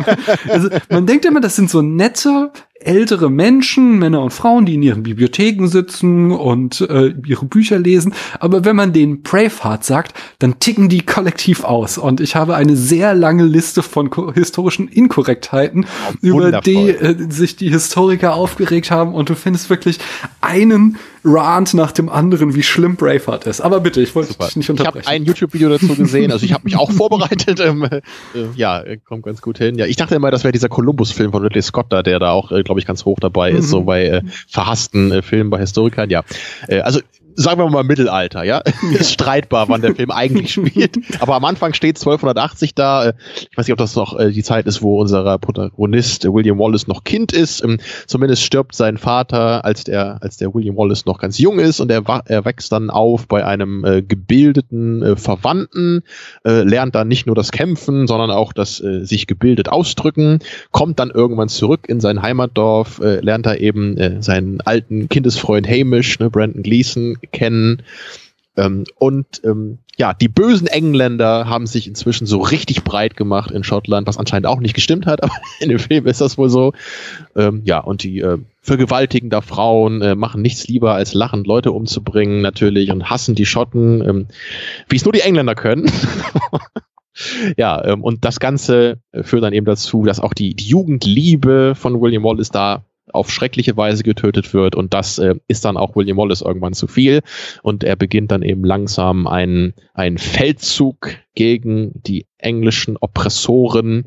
also man denkt immer, das sind so nette ältere Menschen, Männer und Frauen, die in ihren Bibliotheken sitzen und äh, ihre Bücher lesen. Aber wenn man denen Braveheart sagt, dann ticken die kollektiv aus. Und ich habe eine sehr lange Liste von historischen Inkorrektheiten, oh, über die äh, sich die Historiker aufgeregt haben. Und du findest wirklich einen Rant nach dem anderen, wie schlimm Braveheart ist. Aber bitte, ich wollte dich nicht unterbrechen. Ich habe ein YouTube-Video dazu gesehen, also ich habe mich auch vorbereitet. Ähm, äh, ja, kommt ganz gut hin. Ja, ich dachte immer, das wäre dieser Columbus-Film von Ridley Scott da, der da auch, äh, glaube ich, ganz hoch dabei ist, so mhm. bei äh, verhassten äh, Filmen bei Historikern. Ja, äh, also sagen wir mal Mittelalter, ja. ist streitbar, wann der Film eigentlich spielt. Aber am Anfang steht 1280 da. Äh, ich weiß nicht, ob das noch äh, die Zeit ist, wo unser Protagonist äh, William Wallace noch Kind ist. Ähm, zumindest stirbt sein Vater, als der, als der William Wallace noch ganz jung ist und er, er wächst dann auf bei einem äh, gebildeten äh, Verwandten, äh, lernt dann nicht nur das Kämpfen, sondern auch das sich gebildet ausdrücken, kommt dann irgendwann zurück in sein Heimatdorf, lernt da eben seinen alten Kindesfreund Hamish, ne, Brandon Gleason, kennen. Ähm, und ähm, ja, die bösen Engländer haben sich inzwischen so richtig breit gemacht in Schottland, was anscheinend auch nicht gestimmt hat, aber in dem Film ist das wohl so. Ähm, ja, und die äh, vergewaltigen da Frauen, äh, machen nichts lieber als lachend Leute umzubringen natürlich und hassen die Schotten, ähm, wie es nur die Engländer können. ja, ähm, und das Ganze äh, führt dann eben dazu, dass auch die, die Jugendliebe von William Wallace da auf schreckliche Weise getötet wird. Und das äh, ist dann auch William Wallace irgendwann zu viel. Und er beginnt dann eben langsam einen, einen Feldzug gegen die englischen Oppressoren,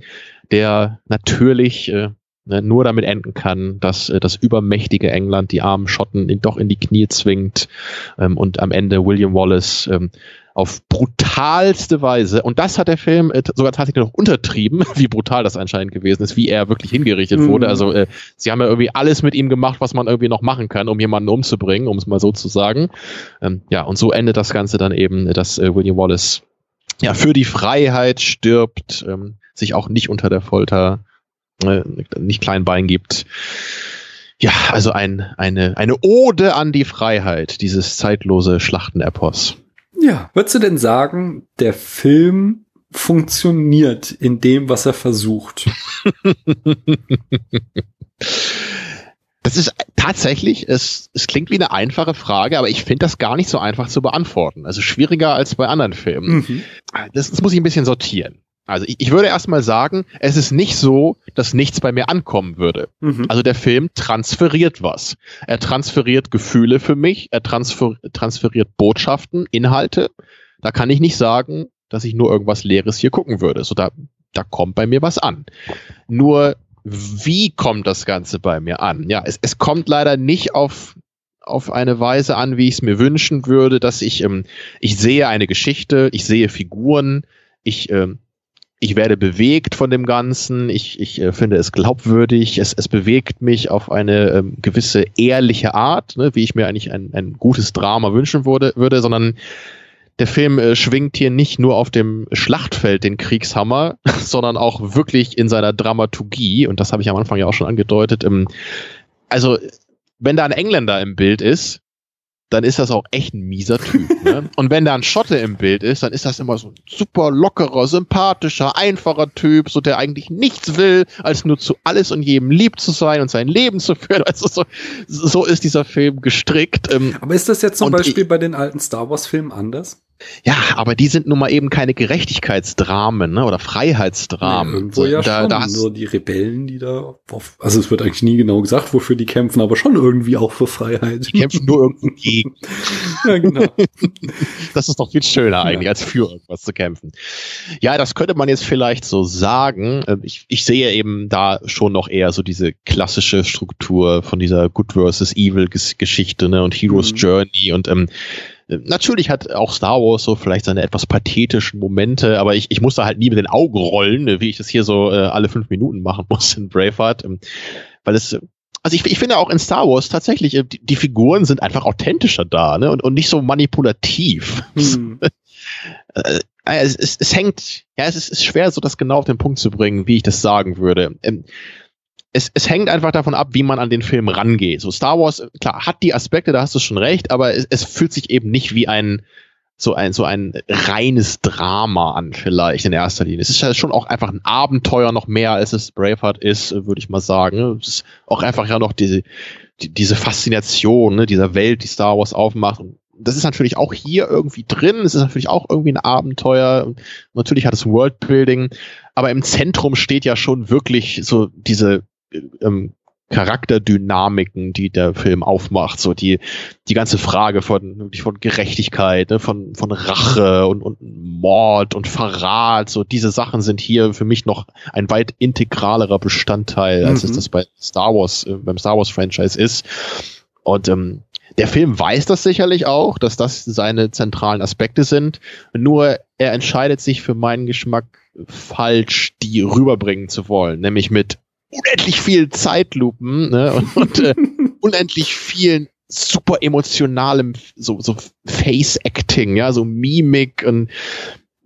der natürlich äh, ne, nur damit enden kann, dass äh, das übermächtige England die armen Schotten in, doch in die Knie zwingt ähm, und am Ende William Wallace ähm, auf brutalste Weise, und das hat der Film äh, sogar tatsächlich noch untertrieben, wie brutal das anscheinend gewesen ist, wie er wirklich hingerichtet mhm. wurde. Also äh, sie haben ja irgendwie alles mit ihm gemacht, was man irgendwie noch machen kann, um jemanden umzubringen, um es mal so zu sagen. Ähm, ja, und so endet das Ganze dann eben, dass äh, William Wallace ja für die Freiheit stirbt, ähm, sich auch nicht unter der Folter äh, nicht klein Bein gibt. Ja, also ein, eine, eine Ode an die Freiheit, dieses zeitlose Schlachtenepos. Ja, würdest du denn sagen, der Film funktioniert in dem, was er versucht? Das ist tatsächlich, es, es klingt wie eine einfache Frage, aber ich finde das gar nicht so einfach zu beantworten. Also schwieriger als bei anderen Filmen. Mhm. Das, das muss ich ein bisschen sortieren. Also ich, ich würde erstmal sagen, es ist nicht so, dass nichts bei mir ankommen würde. Mhm. Also der Film transferiert was. Er transferiert Gefühle für mich, er transfer, transferiert Botschaften, Inhalte. Da kann ich nicht sagen, dass ich nur irgendwas Leeres hier gucken würde. So da, da kommt bei mir was an. Nur wie kommt das Ganze bei mir an? Ja, es, es kommt leider nicht auf auf eine Weise an, wie ich es mir wünschen würde, dass ich ähm, ich sehe eine Geschichte, ich sehe Figuren, ich ähm, ich werde bewegt von dem Ganzen, ich, ich äh, finde es glaubwürdig, es, es bewegt mich auf eine ähm, gewisse ehrliche Art, ne, wie ich mir eigentlich ein, ein gutes Drama wünschen würde, würde sondern der Film äh, schwingt hier nicht nur auf dem Schlachtfeld den Kriegshammer, sondern auch wirklich in seiner Dramaturgie, und das habe ich am Anfang ja auch schon angedeutet. Ähm, also, wenn da ein Engländer im Bild ist, dann ist das auch echt ein mieser Typ. Ne? Und wenn da ein Schotte im Bild ist, dann ist das immer so ein super lockerer, sympathischer, einfacher Typ, so der eigentlich nichts will, als nur zu alles und jedem lieb zu sein und sein Leben zu führen. Also so, so ist dieser Film gestrickt. Ähm, Aber ist das jetzt zum Beispiel ich, bei den alten Star Wars Filmen anders? Ja, aber die sind nun mal eben keine Gerechtigkeitsdramen ne, oder Freiheitsdramen. Ja, irgendwo ja da, schon. Da nur die Rebellen, die da, also es wird eigentlich nie genau gesagt, wofür die kämpfen, aber schon irgendwie auch für Freiheit. Die kämpfen nur irgendwie gegen. ja, genau. Das ist doch viel schöner eigentlich, ja. als für irgendwas zu kämpfen. Ja, das könnte man jetzt vielleicht so sagen. Ähm, ich, ich sehe eben da schon noch eher so diese klassische Struktur von dieser Good versus Evil Geschichte ne, und Hero's mhm. Journey und ähm, Natürlich hat auch Star Wars so vielleicht seine etwas pathetischen Momente, aber ich, ich muss da halt nie mit den Augen rollen, ne, wie ich das hier so äh, alle fünf Minuten machen muss in Braveheart, ähm, weil es also ich, ich finde auch in Star Wars tatsächlich, äh, die, die Figuren sind einfach authentischer da, ne? Und, und nicht so manipulativ. Hm. äh, es, es, es hängt, ja, es ist, ist schwer, so das genau auf den Punkt zu bringen, wie ich das sagen würde. Ähm, es, es hängt einfach davon ab, wie man an den Film rangeht. So Star Wars, klar, hat die Aspekte, da hast du schon recht, aber es, es fühlt sich eben nicht wie ein so ein, so ein reines Drama an, vielleicht in erster Linie. Es ist ja schon auch einfach ein Abenteuer noch mehr, als es Braveheart ist, würde ich mal sagen. Es ist auch einfach ja noch diese, die, diese Faszination ne, dieser Welt, die Star Wars aufmacht. Und das ist natürlich auch hier irgendwie drin. Es ist natürlich auch irgendwie ein Abenteuer. Natürlich hat es Worldbuilding, aber im Zentrum steht ja schon wirklich so diese ähm, Charakterdynamiken, die der Film aufmacht, so die die ganze Frage von von Gerechtigkeit, ne, von von Rache und, und Mord und Verrat, so diese Sachen sind hier für mich noch ein weit integralerer Bestandteil, als mhm. es das bei Star Wars äh, beim Star Wars Franchise ist. Und ähm, der Film weiß das sicherlich auch, dass das seine zentralen Aspekte sind. Nur er entscheidet sich für meinen Geschmack falsch, die rüberbringen zu wollen, nämlich mit unendlich vielen Zeitlupen ne, und, und äh, unendlich vielen super emotionalem so so Face Acting, ja, so Mimik und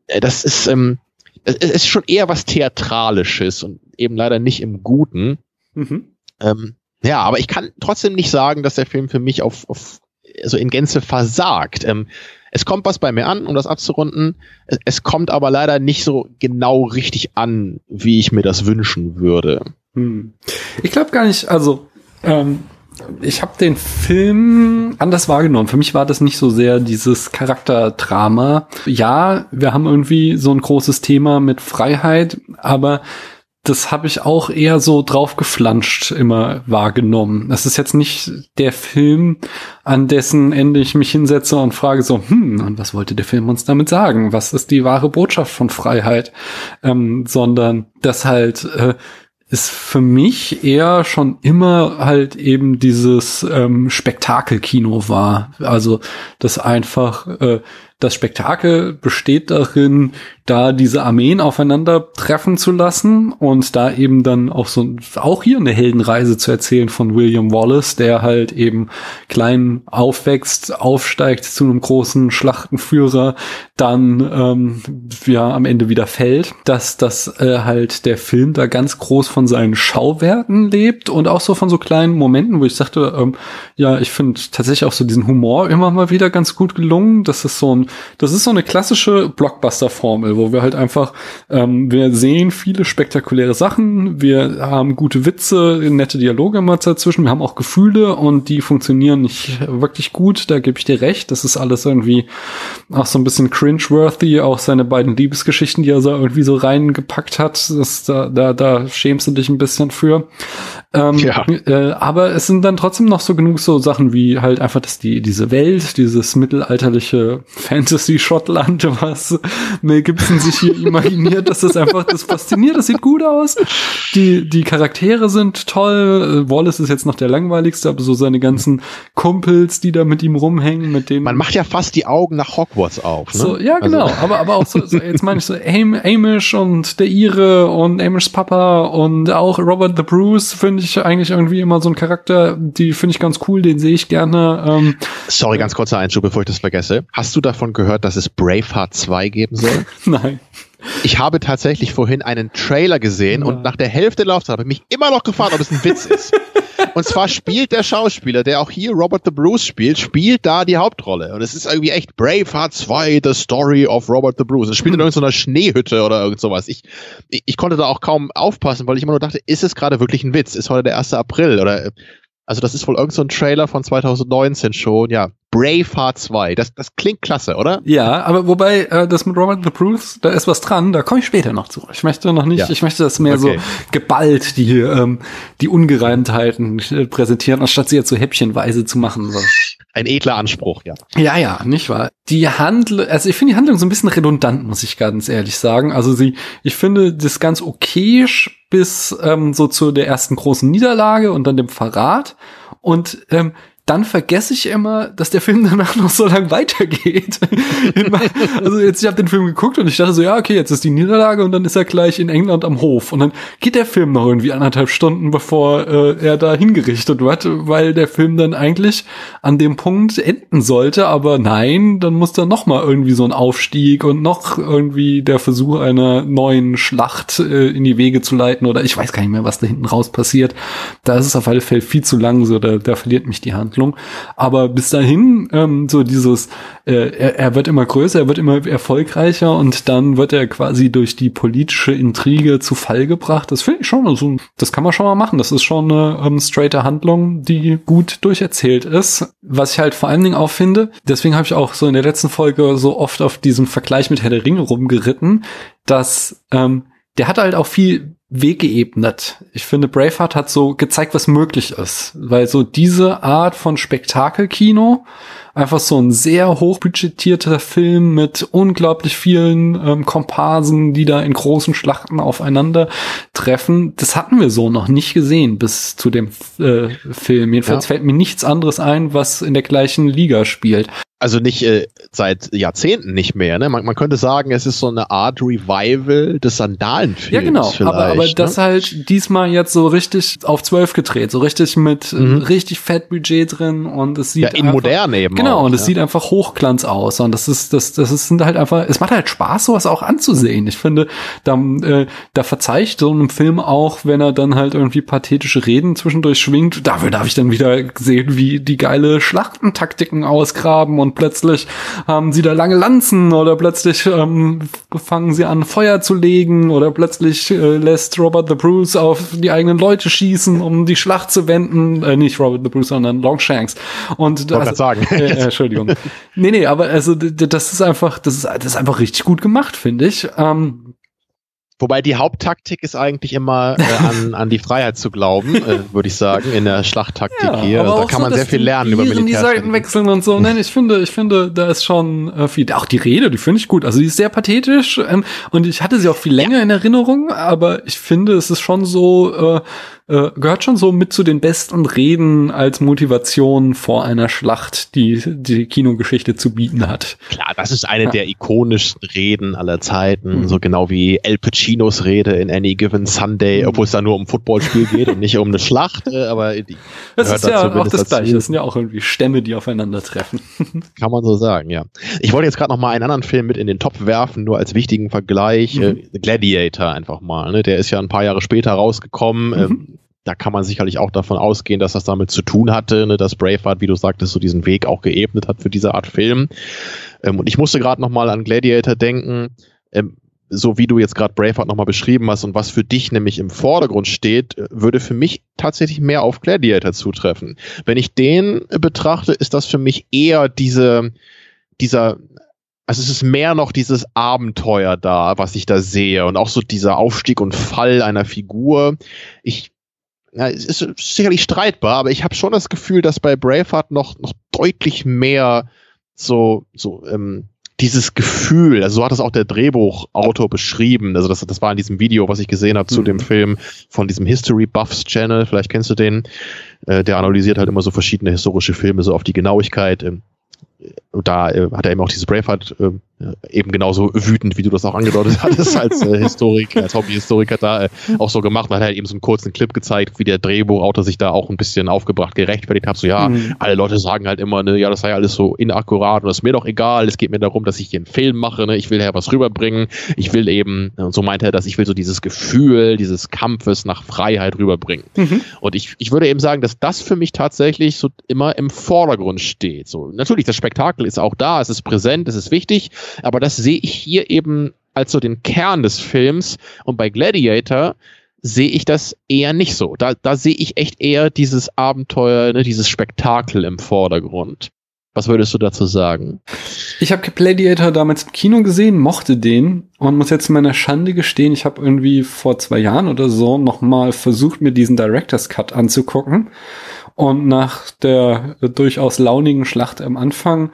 äh, das ist ähm, es ist schon eher was theatralisches und eben leider nicht im Guten. Mhm. Ähm, ja, aber ich kann trotzdem nicht sagen, dass der Film für mich auf, auf also in Gänze versagt. Ähm, es kommt was bei mir an, um das abzurunden. Es, es kommt aber leider nicht so genau richtig an, wie ich mir das wünschen würde. Hm. Ich glaube gar nicht, also ähm, ich habe den Film anders wahrgenommen. Für mich war das nicht so sehr dieses Charakterdrama. Ja, wir haben irgendwie so ein großes Thema mit Freiheit, aber das habe ich auch eher so draufgeflanscht immer wahrgenommen. Das ist jetzt nicht der Film, an dessen Ende ich mich hinsetze und frage so, hm, und was wollte der Film uns damit sagen? Was ist die wahre Botschaft von Freiheit? Ähm, sondern dass halt äh, ist für mich eher schon immer halt eben dieses ähm, Spektakelkino war. Also das einfach äh, das Spektakel besteht darin, da diese Armeen aufeinandertreffen zu lassen und da eben dann auch so auch hier eine Heldenreise zu erzählen von William Wallace, der halt eben klein aufwächst, aufsteigt zu einem großen Schlachtenführer, dann ähm, ja am Ende wieder fällt, dass das äh, halt der Film da ganz groß von seinen Schauwerten lebt und auch so von so kleinen Momenten, wo ich sagte, ähm, ja, ich finde tatsächlich auch so diesen Humor immer mal wieder ganz gut gelungen. Das ist so ein das ist so eine klassische Blockbuster-Formel, wo wir halt einfach, ähm, wir sehen viele spektakuläre Sachen, wir haben gute Witze, nette Dialoge immer dazwischen, wir haben auch Gefühle und die funktionieren nicht wirklich gut, da gebe ich dir recht. Das ist alles irgendwie auch so ein bisschen cringe-worthy, auch seine beiden Liebesgeschichten, die er so irgendwie so reingepackt hat, das, da, da, da schämst du dich ein bisschen für. Ähm, ja. äh, aber es sind dann trotzdem noch so genug so Sachen wie halt einfach, dass die, diese Welt, dieses mittelalterliche Fantasy-Schottland, was Mel Gibson sich hier imaginiert, dass das einfach, das fasziniert, das sieht gut aus. Die, die Charaktere sind toll. Wallace ist jetzt noch der langweiligste, aber so seine ganzen Kumpels, die da mit ihm rumhängen, mit denen. Man macht ja fast die Augen nach Hogwarts auf. Ne? So, ja, also genau. Also. Aber, aber auch so, so jetzt meine ich so Am Amish und der Ire und Amishs Papa und auch Robert the Bruce finde ich eigentlich irgendwie immer so ein Charakter, die finde ich ganz cool, den sehe ich gerne. Ähm, Sorry, ganz kurzer Einschub, bevor ich das vergesse. Hast du davon gehört, dass es Braveheart 2 geben soll? Nein. Ich habe tatsächlich vorhin einen Trailer gesehen ja. und nach der Hälfte der Laufzeit habe ich mich immer noch gefragt, ob es ein Witz ist. Und zwar spielt der Schauspieler, der auch hier Robert the Bruce spielt, spielt da die Hauptrolle. Und es ist irgendwie echt Braveheart 2, The Story of Robert the Bruce. Es spielt in hm. irgendeiner Schneehütte oder irgend sowas. Ich, ich, ich konnte da auch kaum aufpassen, weil ich immer nur dachte, ist es gerade wirklich ein Witz? Ist heute der 1. April? Oder also das ist wohl irgendein so Trailer von 2019 schon, ja. Braveheart 2. Das, das klingt klasse, oder? Ja, aber wobei äh, das mit Robert the Bruce, da ist was dran, da komme ich später noch zu. Ich möchte noch nicht, ja. ich möchte das mehr okay. so geballt, die, ähm, die Ungereimtheiten äh, präsentieren, anstatt sie jetzt so häppchenweise zu machen. So. Ein edler Anspruch, ja. Ja, ja, nicht wahr? Die Handlung, also ich finde die Handlung so ein bisschen redundant, muss ich ganz ehrlich sagen. Also sie, ich finde das ganz okayisch bis ähm, so zu der ersten großen Niederlage und dann dem Verrat. Und ähm, dann vergesse ich immer, dass der Film danach noch so lang weitergeht. also jetzt, ich habe den Film geguckt und ich dachte so, ja, okay, jetzt ist die Niederlage und dann ist er gleich in England am Hof. Und dann geht der Film noch irgendwie anderthalb Stunden, bevor äh, er da hingerichtet wird, weil der Film dann eigentlich an dem Punkt enden sollte. Aber nein, dann muss da noch mal irgendwie so ein Aufstieg und noch irgendwie der Versuch einer neuen Schlacht äh, in die Wege zu leiten oder ich weiß gar nicht mehr, was da hinten raus passiert. Da ist es auf alle Fälle viel zu lang, so da, da verliert mich die Handlung. Handlung. Aber bis dahin, ähm, so dieses, äh, er, er wird immer größer, er wird immer erfolgreicher und dann wird er quasi durch die politische Intrige zu Fall gebracht. Das finde ich schon, also das kann man schon mal machen. Das ist schon eine ähm, straighte Handlung, die gut durcherzählt ist. Was ich halt vor allen Dingen auch finde, deswegen habe ich auch so in der letzten Folge so oft auf diesem Vergleich mit Herr der Ringe rumgeritten, dass ähm, der hat halt auch viel Weg geebnet. Ich finde, Braveheart hat so gezeigt, was möglich ist, weil so diese Art von Spektakelkino einfach so ein sehr hochbudgetierter Film mit unglaublich vielen ähm, Komparsen, die da in großen Schlachten aufeinander treffen. Das hatten wir so noch nicht gesehen bis zu dem äh, Film. Jedenfalls ja. fällt mir nichts anderes ein, was in der gleichen Liga spielt also nicht äh, seit Jahrzehnten nicht mehr. Ne? Man, man könnte sagen, es ist so eine Art Revival des Sandalenfilms. Ja, genau. Aber, aber ne? das halt diesmal jetzt so richtig auf zwölf gedreht, so richtig mit äh, mhm. richtig Fettbudget drin und es sieht ja, in einfach, modern eben. Genau auch, und es ja. sieht einfach Hochglanz aus und das ist das das ist sind halt einfach. Es macht halt Spaß, sowas auch anzusehen. Ich finde, da äh, da verzeiht so einem Film auch, wenn er dann halt irgendwie pathetische Reden zwischendurch schwingt. Dafür darf ich dann wieder sehen, wie die geile Schlachtentaktiken ausgraben und plötzlich haben sie da lange Lanzen oder plötzlich ähm, fangen sie an Feuer zu legen oder plötzlich äh, lässt Robert the Bruce auf die eigenen Leute schießen, um die Schlacht zu wenden. Äh, nicht Robert the Bruce, sondern Longshanks. Und also, sagen. Äh, äh, Entschuldigung. nee, nee, aber also das ist einfach, das ist, das ist einfach richtig gut gemacht, finde ich. Ähm, Wobei die Haupttaktik ist eigentlich immer äh, an, an die Freiheit zu glauben, äh, würde ich sagen, in der Schlachttaktik ja, hier. Da kann so, man sehr viel lernen über Militär. die Seiten wechseln und so. Nein, ich finde, ich finde, da ist schon äh, viel. Auch die Rede, die finde ich gut. Also die ist sehr pathetisch ähm, und ich hatte sie auch viel länger ja. in Erinnerung, aber ich finde, es ist schon so, äh, äh, gehört schon so mit zu den besten Reden als Motivation vor einer Schlacht, die die Kinogeschichte zu bieten hat. Klar, das ist eine ja. der ikonischsten Reden aller Zeiten, mhm. so genau wie El Pacinos Rede in Any Given Sunday, mhm. obwohl es da nur um ein Footballspiel geht und nicht um eine Schlacht, äh, aber die das ist ja auch das Gleiche. Das sind ja auch irgendwie Stämme, die aufeinandertreffen. Kann man so sagen, ja. Ich wollte jetzt gerade noch mal einen anderen Film mit in den Topf werfen, nur als wichtigen Vergleich. Mhm. Äh, Gladiator einfach mal. Ne? Der ist ja ein paar Jahre später rausgekommen. Mhm. Ähm, da kann man sicherlich auch davon ausgehen, dass das damit zu tun hatte, ne, dass Braveheart, wie du sagtest, so diesen Weg auch geebnet hat für diese Art Film. Ähm, und ich musste gerade nochmal an Gladiator denken, ähm, so wie du jetzt gerade Braveheart nochmal beschrieben hast und was für dich nämlich im Vordergrund steht, würde für mich tatsächlich mehr auf Gladiator zutreffen. Wenn ich den betrachte, ist das für mich eher diese, dieser, also es ist mehr noch dieses Abenteuer da, was ich da sehe und auch so dieser Aufstieg und Fall einer Figur. Ich ja, es ist sicherlich streitbar, aber ich habe schon das Gefühl, dass bei Braveheart noch, noch deutlich mehr so, so ähm, dieses Gefühl, also so hat es auch der Drehbuchautor beschrieben, also das, das war in diesem Video, was ich gesehen habe zu mhm. dem Film von diesem History Buffs Channel, vielleicht kennst du den, äh, der analysiert halt immer so verschiedene historische Filme so auf die Genauigkeit. Ähm, und da äh, hat er eben auch dieses Braveheart äh, eben genauso wütend, wie du das auch angedeutet hattest, als äh, Historiker, als Hobbyhistoriker da äh, auch so gemacht. Man hat halt eben so einen kurzen Clip gezeigt, wie der Drehbuchautor sich da auch ein bisschen aufgebracht, gerechtfertigt hat. So, ja, mhm. alle Leute sagen halt immer, ne, ja, das sei alles so inakkurat und das ist mir doch egal. Es geht mir darum, dass ich hier einen Film mache, ne? ich will ja was rüberbringen. Ich will eben, und so meinte er dass ich will so dieses Gefühl, dieses Kampfes nach Freiheit rüberbringen. Mhm. Und ich, ich würde eben sagen, dass das für mich tatsächlich so immer im Vordergrund steht. So, natürlich, das Spektakel ist auch da, es ist präsent, es ist wichtig, aber das sehe ich hier eben als so den Kern des Films. Und bei Gladiator sehe ich das eher nicht so. Da, da sehe ich echt eher dieses Abenteuer, ne, dieses Spektakel im Vordergrund. Was würdest du dazu sagen? Ich habe Gladiator damals im Kino gesehen, mochte den und muss jetzt meiner Schande gestehen, ich habe irgendwie vor zwei Jahren oder so nochmal versucht, mir diesen Director's Cut anzugucken. Und nach der durchaus launigen Schlacht am Anfang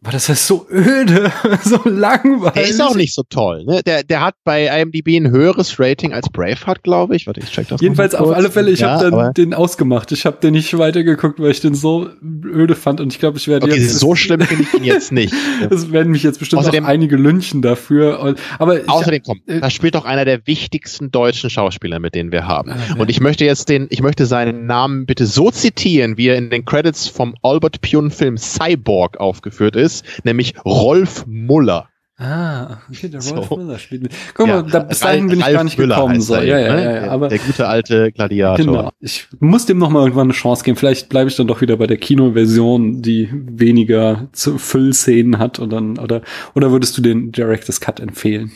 aber das ist so öde, so langweilig. Der ist auch nicht so toll. Ne? Der, der hat bei IMDb ein höheres Rating als Braveheart, glaube ich. Warte, ich check das Jedenfalls auf alle Fälle, ich ja, habe dann den ausgemacht. Ich habe den nicht weitergeguckt, weil ich den so öde fand. Und ich glaube, ich werde okay, jetzt... so schlimm finde ich ihn jetzt nicht. Es werden mich jetzt bestimmt außerdem, auch einige lynchen dafür. Aber ich, außerdem, komm, äh, da spielt doch einer der wichtigsten deutschen Schauspieler, mit denen wir haben. Äh, und ich möchte jetzt den, ich möchte seinen Namen bitte so zitieren, wie er in den Credits vom Albert Pune Film Cyborg aufgeführt ist ist, nämlich Rolf Muller. Ah, okay, der Rolf so. Müller spielt mit. Guck mal, da, bis dahin bin ich gar nicht Müller gekommen. So. Ja, ja, ne? ja, ja, aber der gute alte Gladiator. Genau. Ich muss dem noch mal irgendwann eine Chance geben. Vielleicht bleibe ich dann doch wieder bei der Kinoversion, die weniger Füllszenen hat und dann oder oder würdest du den Director's Cut empfehlen?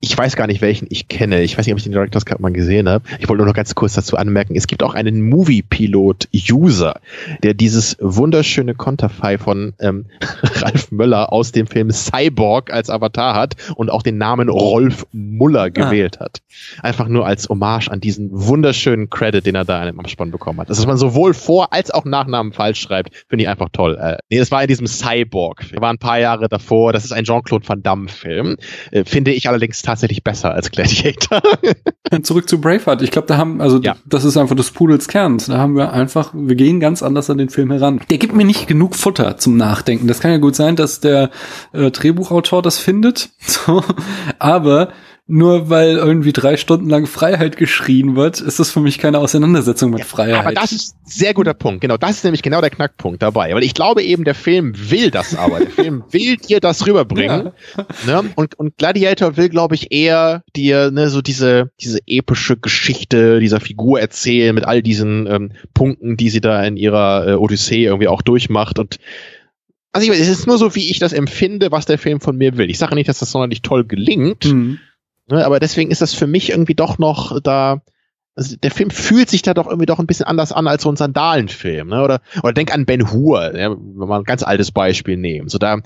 Ich weiß gar nicht, welchen ich kenne. Ich weiß nicht, ob ich den Director's Cut mal gesehen habe. Ich wollte nur noch ganz kurz dazu anmerken, es gibt auch einen Movie-Pilot-User, der dieses wunderschöne Konterfei von ähm, Ralf Möller aus dem Film Cyborg als Avatar hat und auch den Namen Rolf Muller ah. gewählt ah. hat. Einfach nur als Hommage an diesen wunderschönen Credit, den er da im Abspann bekommen hat. Das, dass man sowohl Vor- als auch Nachnamen falsch schreibt, finde ich einfach toll. Äh, nee, das war in diesem Cyborg. Der war ein paar Jahre davor. Das ist ein Jean-Claude Van Damme-Film. Äh, finde ich allerdings tatsächlich besser als Gladiator. Zurück zu Braveheart. Ich glaube, da haben, also ja. das ist einfach das Pudels Kern. Da haben wir einfach, wir gehen ganz anders an den Film heran. Der gibt mir nicht genug Futter zum Nachdenken. Das kann ja gut sein, dass der äh, Drehbuchautor das findet. So. Aber nur weil irgendwie drei Stunden lang Freiheit geschrien wird, ist das für mich keine Auseinandersetzung mit ja, Freiheit. Aber das ist ein sehr guter Punkt. Genau, das ist nämlich genau der Knackpunkt dabei. Weil ich glaube eben, der Film will das aber. Der Film will dir das rüberbringen. Ja. Ne? Und, und Gladiator will, glaube ich, eher dir ne, so diese, diese epische Geschichte dieser Figur erzählen mit all diesen ähm, Punkten, die sie da in ihrer äh, Odyssee irgendwie auch durchmacht. Und also ich, es ist nur so, wie ich das empfinde, was der Film von mir will. Ich sage nicht, dass das sonderlich toll gelingt. Mhm. Ne, aber deswegen ist das für mich irgendwie doch noch da. Also der Film fühlt sich da doch irgendwie doch ein bisschen anders an als so ein Sandalenfilm, ne? Oder, oder denk an Ben Hur, ja, wenn wir ein ganz altes Beispiel nehmen. So da,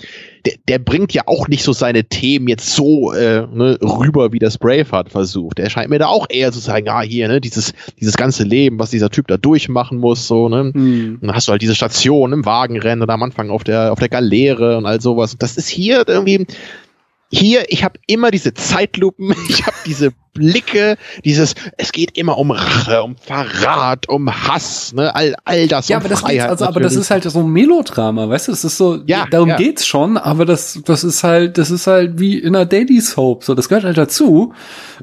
der, der bringt ja auch nicht so seine Themen jetzt so äh, ne, rüber, wie das Braveheart versucht. Der scheint mir da auch eher zu sagen, ah, hier, ne, dieses, dieses ganze Leben, was dieser Typ da durchmachen muss, so, ne? Mhm. Und dann hast du halt diese Station im Wagenrennen oder am Anfang auf der, auf der Galeere und all sowas. Und das ist hier irgendwie, hier, ich habe immer diese Zeitlupen, ich habe diese Blicke, dieses, es geht immer um Rache, um Verrat, um Hass, ne, all, all das. Ja, aber das Freiheit also, aber das ist halt so ein Melodrama, weißt du, das ist so, ja, darum ja. geht's schon, aber das, das ist halt, das ist halt wie in einer Daily Soap, so, das gehört halt dazu,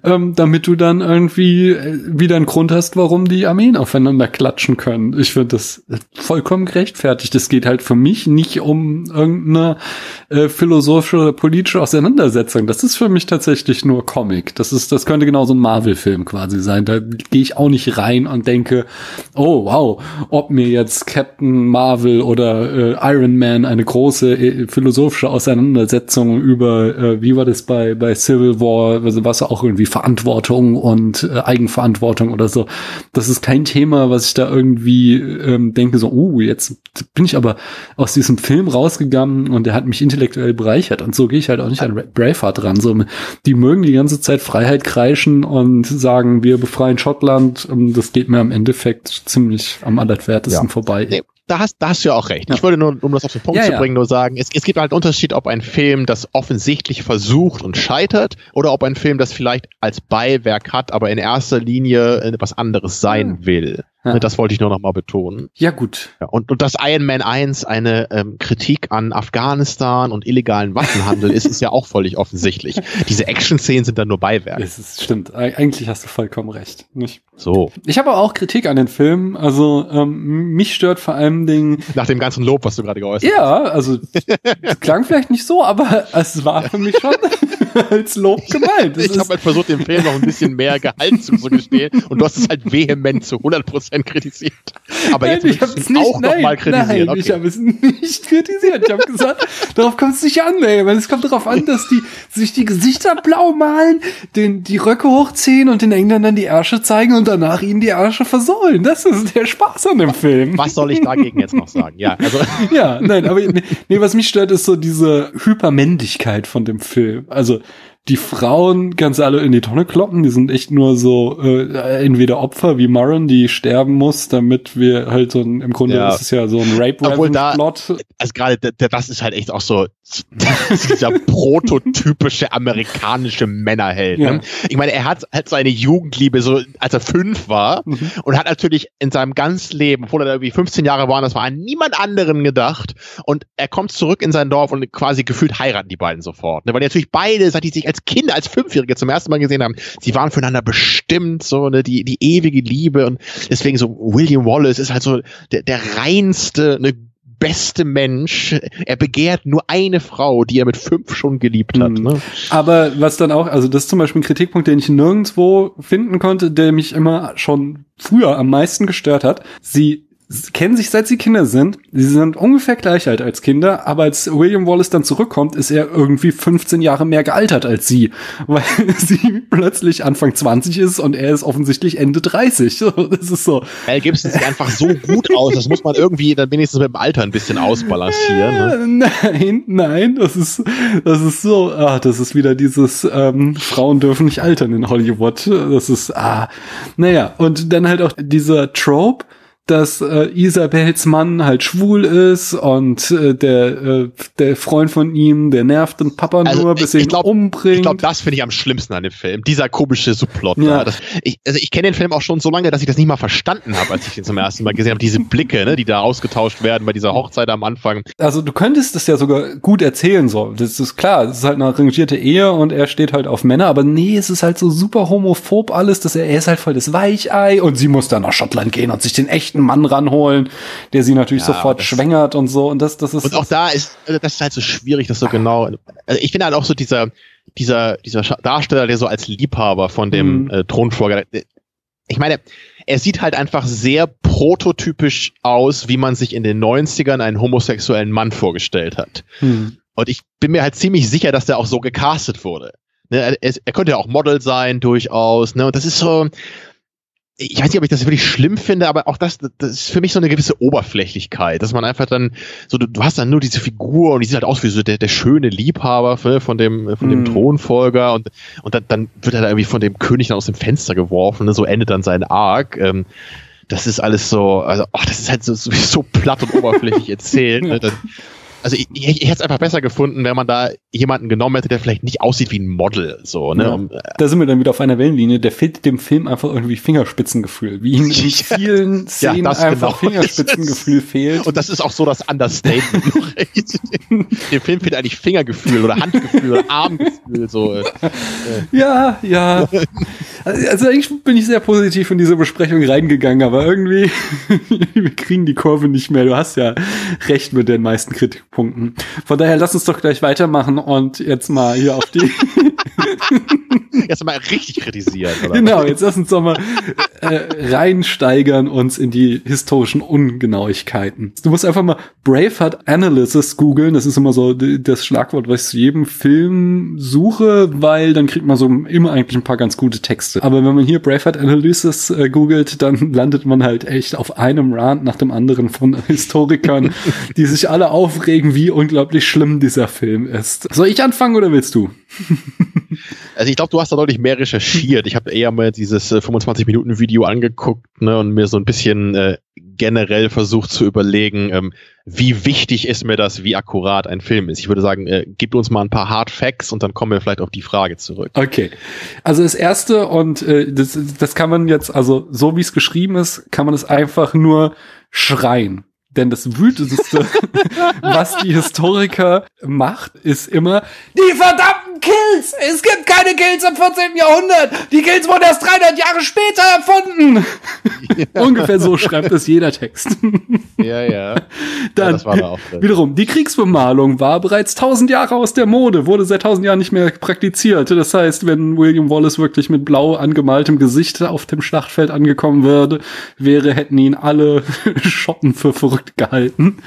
ähm, damit du dann irgendwie äh, wieder einen Grund hast, warum die Armeen aufeinander klatschen können. Ich finde das vollkommen gerechtfertigt. Es geht halt für mich nicht um irgendeine äh, philosophische oder politische Auseinandersetzung. Das ist für mich tatsächlich nur Comic. Das ist, das könnte genau so ein Marvel-Film quasi sein. Da gehe ich auch nicht rein und denke, oh wow, ob mir jetzt Captain Marvel oder äh, Iron Man eine große äh, philosophische Auseinandersetzung über, äh, wie war das bei, bei Civil War, also was auch irgendwie Verantwortung und äh, Eigenverantwortung oder so. Das ist kein Thema, was ich da irgendwie ähm, denke, so, uh, jetzt bin ich aber aus diesem Film rausgegangen und der hat mich intellektuell bereichert. Und so gehe ich halt auch nicht an Braveheart ran. So, die mögen die ganze Zeit Freiheit kreischen und sagen, wir befreien Schottland. Und das geht mir im Endeffekt ziemlich am allerwertesten ja. vorbei. Nee, da hast, da hast du ja auch recht. Ja. Ich würde nur, um das auf den Punkt ja, zu bringen, nur sagen, es, es gibt halt einen Unterschied, ob ein Film das offensichtlich versucht und scheitert oder ob ein Film das vielleicht als Beiwerk hat, aber in erster Linie etwas anderes sein will. Ja. Das wollte ich nur noch mal betonen. Ja, gut. Ja, und, und dass Iron Man 1 eine ähm, Kritik an Afghanistan und illegalen Waffenhandel ist, ist ja auch völlig offensichtlich. Diese Action-Szenen sind dann nur Beiwerk. Es ist, stimmt. Eigentlich hast du vollkommen recht. Nicht? So. Ich habe auch Kritik an den Film. Also ähm, mich stört vor allem Dingen. Nach dem ganzen Lob, was du gerade geäußert hast. Ja, also klang vielleicht nicht so, aber es war für mich schon als Lob gemeint. Das ich habe halt versucht, dem Film noch ein bisschen mehr Gehalt zuzugestehen und du hast es halt vehement zu 100% kritisiert. Aber nein, jetzt habe es auch nochmal kritisiert. Nein, okay. ich habe es nicht kritisiert. Ich habe gesagt, darauf kommt es nicht an, ey, weil es kommt darauf an, dass die sich die Gesichter blau malen, den, die Röcke hochziehen und den Engländern die Ärsche zeigen und danach ihnen die Ärsche versohlen. Das ist der Spaß an dem Film. Was soll ich dagegen jetzt noch sagen? Ja, also. ja, nein, aber nee, was mich stört, ist so diese Hypermännlichkeit von dem Film. Also die Frauen du alle in die Tonne kloppen, die sind echt nur so äh, entweder Opfer wie Murren, die sterben muss, damit wir halt so ein, im Grunde ja. ist es ja so ein rape Obwohl da, Plot. Also gerade das ist halt echt auch so dieser prototypische amerikanische Männerheld. Ne? Ja. Ich meine, er hat halt seine Jugendliebe so, als er fünf war mhm. und hat natürlich in seinem ganzen Leben, obwohl er irgendwie 15 Jahre war, das war an niemand anderen gedacht und er kommt zurück in sein Dorf und quasi gefühlt heiraten die beiden sofort. Ne? Weil natürlich beide, seit die sich als Kinder, als Fünfjährige zum ersten Mal gesehen haben, sie waren füreinander bestimmt, so, ne, die, die ewige Liebe und deswegen so William Wallace ist halt so der, der reinste, ne, beste Mensch. Er begehrt nur eine Frau, die er mit fünf schon geliebt hat. Mhm. Ne? Aber was dann auch, also das ist zum Beispiel ein Kritikpunkt, den ich nirgendwo finden konnte, der mich immer schon früher am meisten gestört hat. Sie kennen sich seit sie Kinder sind. Sie sind ungefähr gleich alt als Kinder, aber als William Wallace dann zurückkommt, ist er irgendwie 15 Jahre mehr gealtert als sie, weil sie plötzlich Anfang 20 ist und er ist offensichtlich Ende 30. Das ist so. Mel Gibson sieht einfach so gut aus, das muss man irgendwie dann wenigstens mit dem Alter ein bisschen ausbalancieren. Ne? Nein, nein, das ist, das ist so, ah, das ist wieder dieses, ähm, Frauen dürfen nicht altern in Hollywood. Das ist, ah, naja, und dann halt auch dieser Trope, dass äh, Isabels Mann halt schwul ist und äh, der äh, der Freund von ihm, der nervt den Papa Also, nur, bis ich- er ihn glaub- umbringt. Ich glaube, das finde ich am schlimmsten an dem Film. Dieser komische Subplot. Ja. Da. Das, ich, also ich kenne den Film auch schon so lange, dass ich das nicht mal verstanden habe, als ich den zum ersten Mal gesehen habe. Diese Blicke, ne, die da ausgetauscht werden bei dieser Hochzeit am Anfang. also du könntest es ja sogar gut erzählen so. Das ist klar, es ist halt eine arrangierte Ehe und er steht halt auf Männer, aber nee, es ist halt so super homophob alles, dass er, er ist halt voll das Weichei und sie muss dann nach Schottland gehen und sich den echten Mann ranholen, der sie natürlich Ja, sofort schwängert und so und das das ist Und auch da ist, also das ist halt so schwierig, das so genau. Also ich finde halt auch so dieser, dieser, dieser Darsteller, der so als Liebhaber von dem Mhm. äh, Thronfolger, ich meine, er sieht halt einfach sehr prototypisch aus, wie man sich in den 90ern einen homosexuellen Mann vorgestellt hat. hm. Und ich bin mir halt ziemlich sicher, dass der auch so gecastet wurde. Ne, er, er er könnte ja auch Model sein, durchaus. Ne, und das ist so. Ich weiß nicht, ob ich das wirklich schlimm finde, aber auch das, das ist für mich so eine gewisse Oberflächlichkeit, dass man einfach dann so, du, du hast dann nur diese Figur und die sieht halt aus wie so der, der schöne Liebhaber für, von dem, von dem Mhm. Thronfolger und, und dann, dann wird er da irgendwie von dem König dann aus dem Fenster geworfen, ne, so endet dann sein Arc. Ähm, das ist alles so, also, ach, das ist halt so, so, so platt und oberflächlich erzählt. Ne, also ich, ich, ich hätte es einfach besser gefunden, wenn man da jemanden genommen hätte, der vielleicht nicht aussieht wie ein Model. So, ne? Ja. Um, äh, Da sind wir dann wieder auf einer Wellenlinie. Der fehlt dem Film einfach irgendwie Fingerspitzengefühl. Wie ihm in vielen Szenen das einfach genau. Fingerspitzengefühl fehlt. und das ist auch so das Understatement. Dem Film fehlt eigentlich Fingergefühl oder Handgefühl oder Armgefühl. So. äh. Ja, ja. Also eigentlich bin ich sehr positiv in diese Besprechung reingegangen, aber irgendwie wir kriegen die Kurve nicht mehr. Du hast ja recht mit den meisten Kritikpunkten. Von daher lass uns doch gleich weitermachen und jetzt mal hier auf die Jetzt mal richtig kritisieren. Oder? Genau, jetzt lass uns doch mal äh, reinsteigern uns in die historischen Ungenauigkeiten. Du musst einfach mal Braveheart Analysis googeln. Das ist immer so das Schlagwort, was ich zu jedem Film suche, weil dann kriegt man so immer eigentlich ein paar ganz gute Texte. Aber wenn man hier Braveheart Analysis äh, googelt, dann landet man halt echt auf einem Rant nach dem anderen von Historikern, die sich alle aufregen, wie unglaublich schlimm dieser Film ist. Soll ich anfangen oder willst du? Also ich glaube, du hast da deutlich mehr recherchiert. Ich habe eher mal dieses äh, 25-Minuten-Video angeguckt ne, und mir so ein bisschen äh, generell versucht zu überlegen, ähm, wie wichtig ist mir das, wie akkurat ein Film ist. Ich würde sagen, äh, gib uns mal ein paar Hard Facts und dann kommen wir vielleicht auf die Frage zurück. Okay. Also das erste und äh, das, das kann man jetzt, also so wie es geschrieben ist, kann man es einfach nur schreien. Denn das wütendste, was die Historiker macht, ist immer, die verdammten Kills! Es gibt keine Kills im 14. Jahrhundert! Die Kills wurden erst 300 Jahre später erfunden! Ungefähr so schreibt es jeder Text. Ja, ja. Dann, ja das war da auch drin. Wiederum, die Kriegsbemalung war bereits tausend Jahre aus der Mode, wurde seit tausend Jahren nicht mehr praktiziert. Das heißt, wenn William Wallace wirklich mit blau angemaltem Gesicht auf dem Schlachtfeld angekommen würde, wäre, hätten ihn alle Schotten für verrückt gehalten.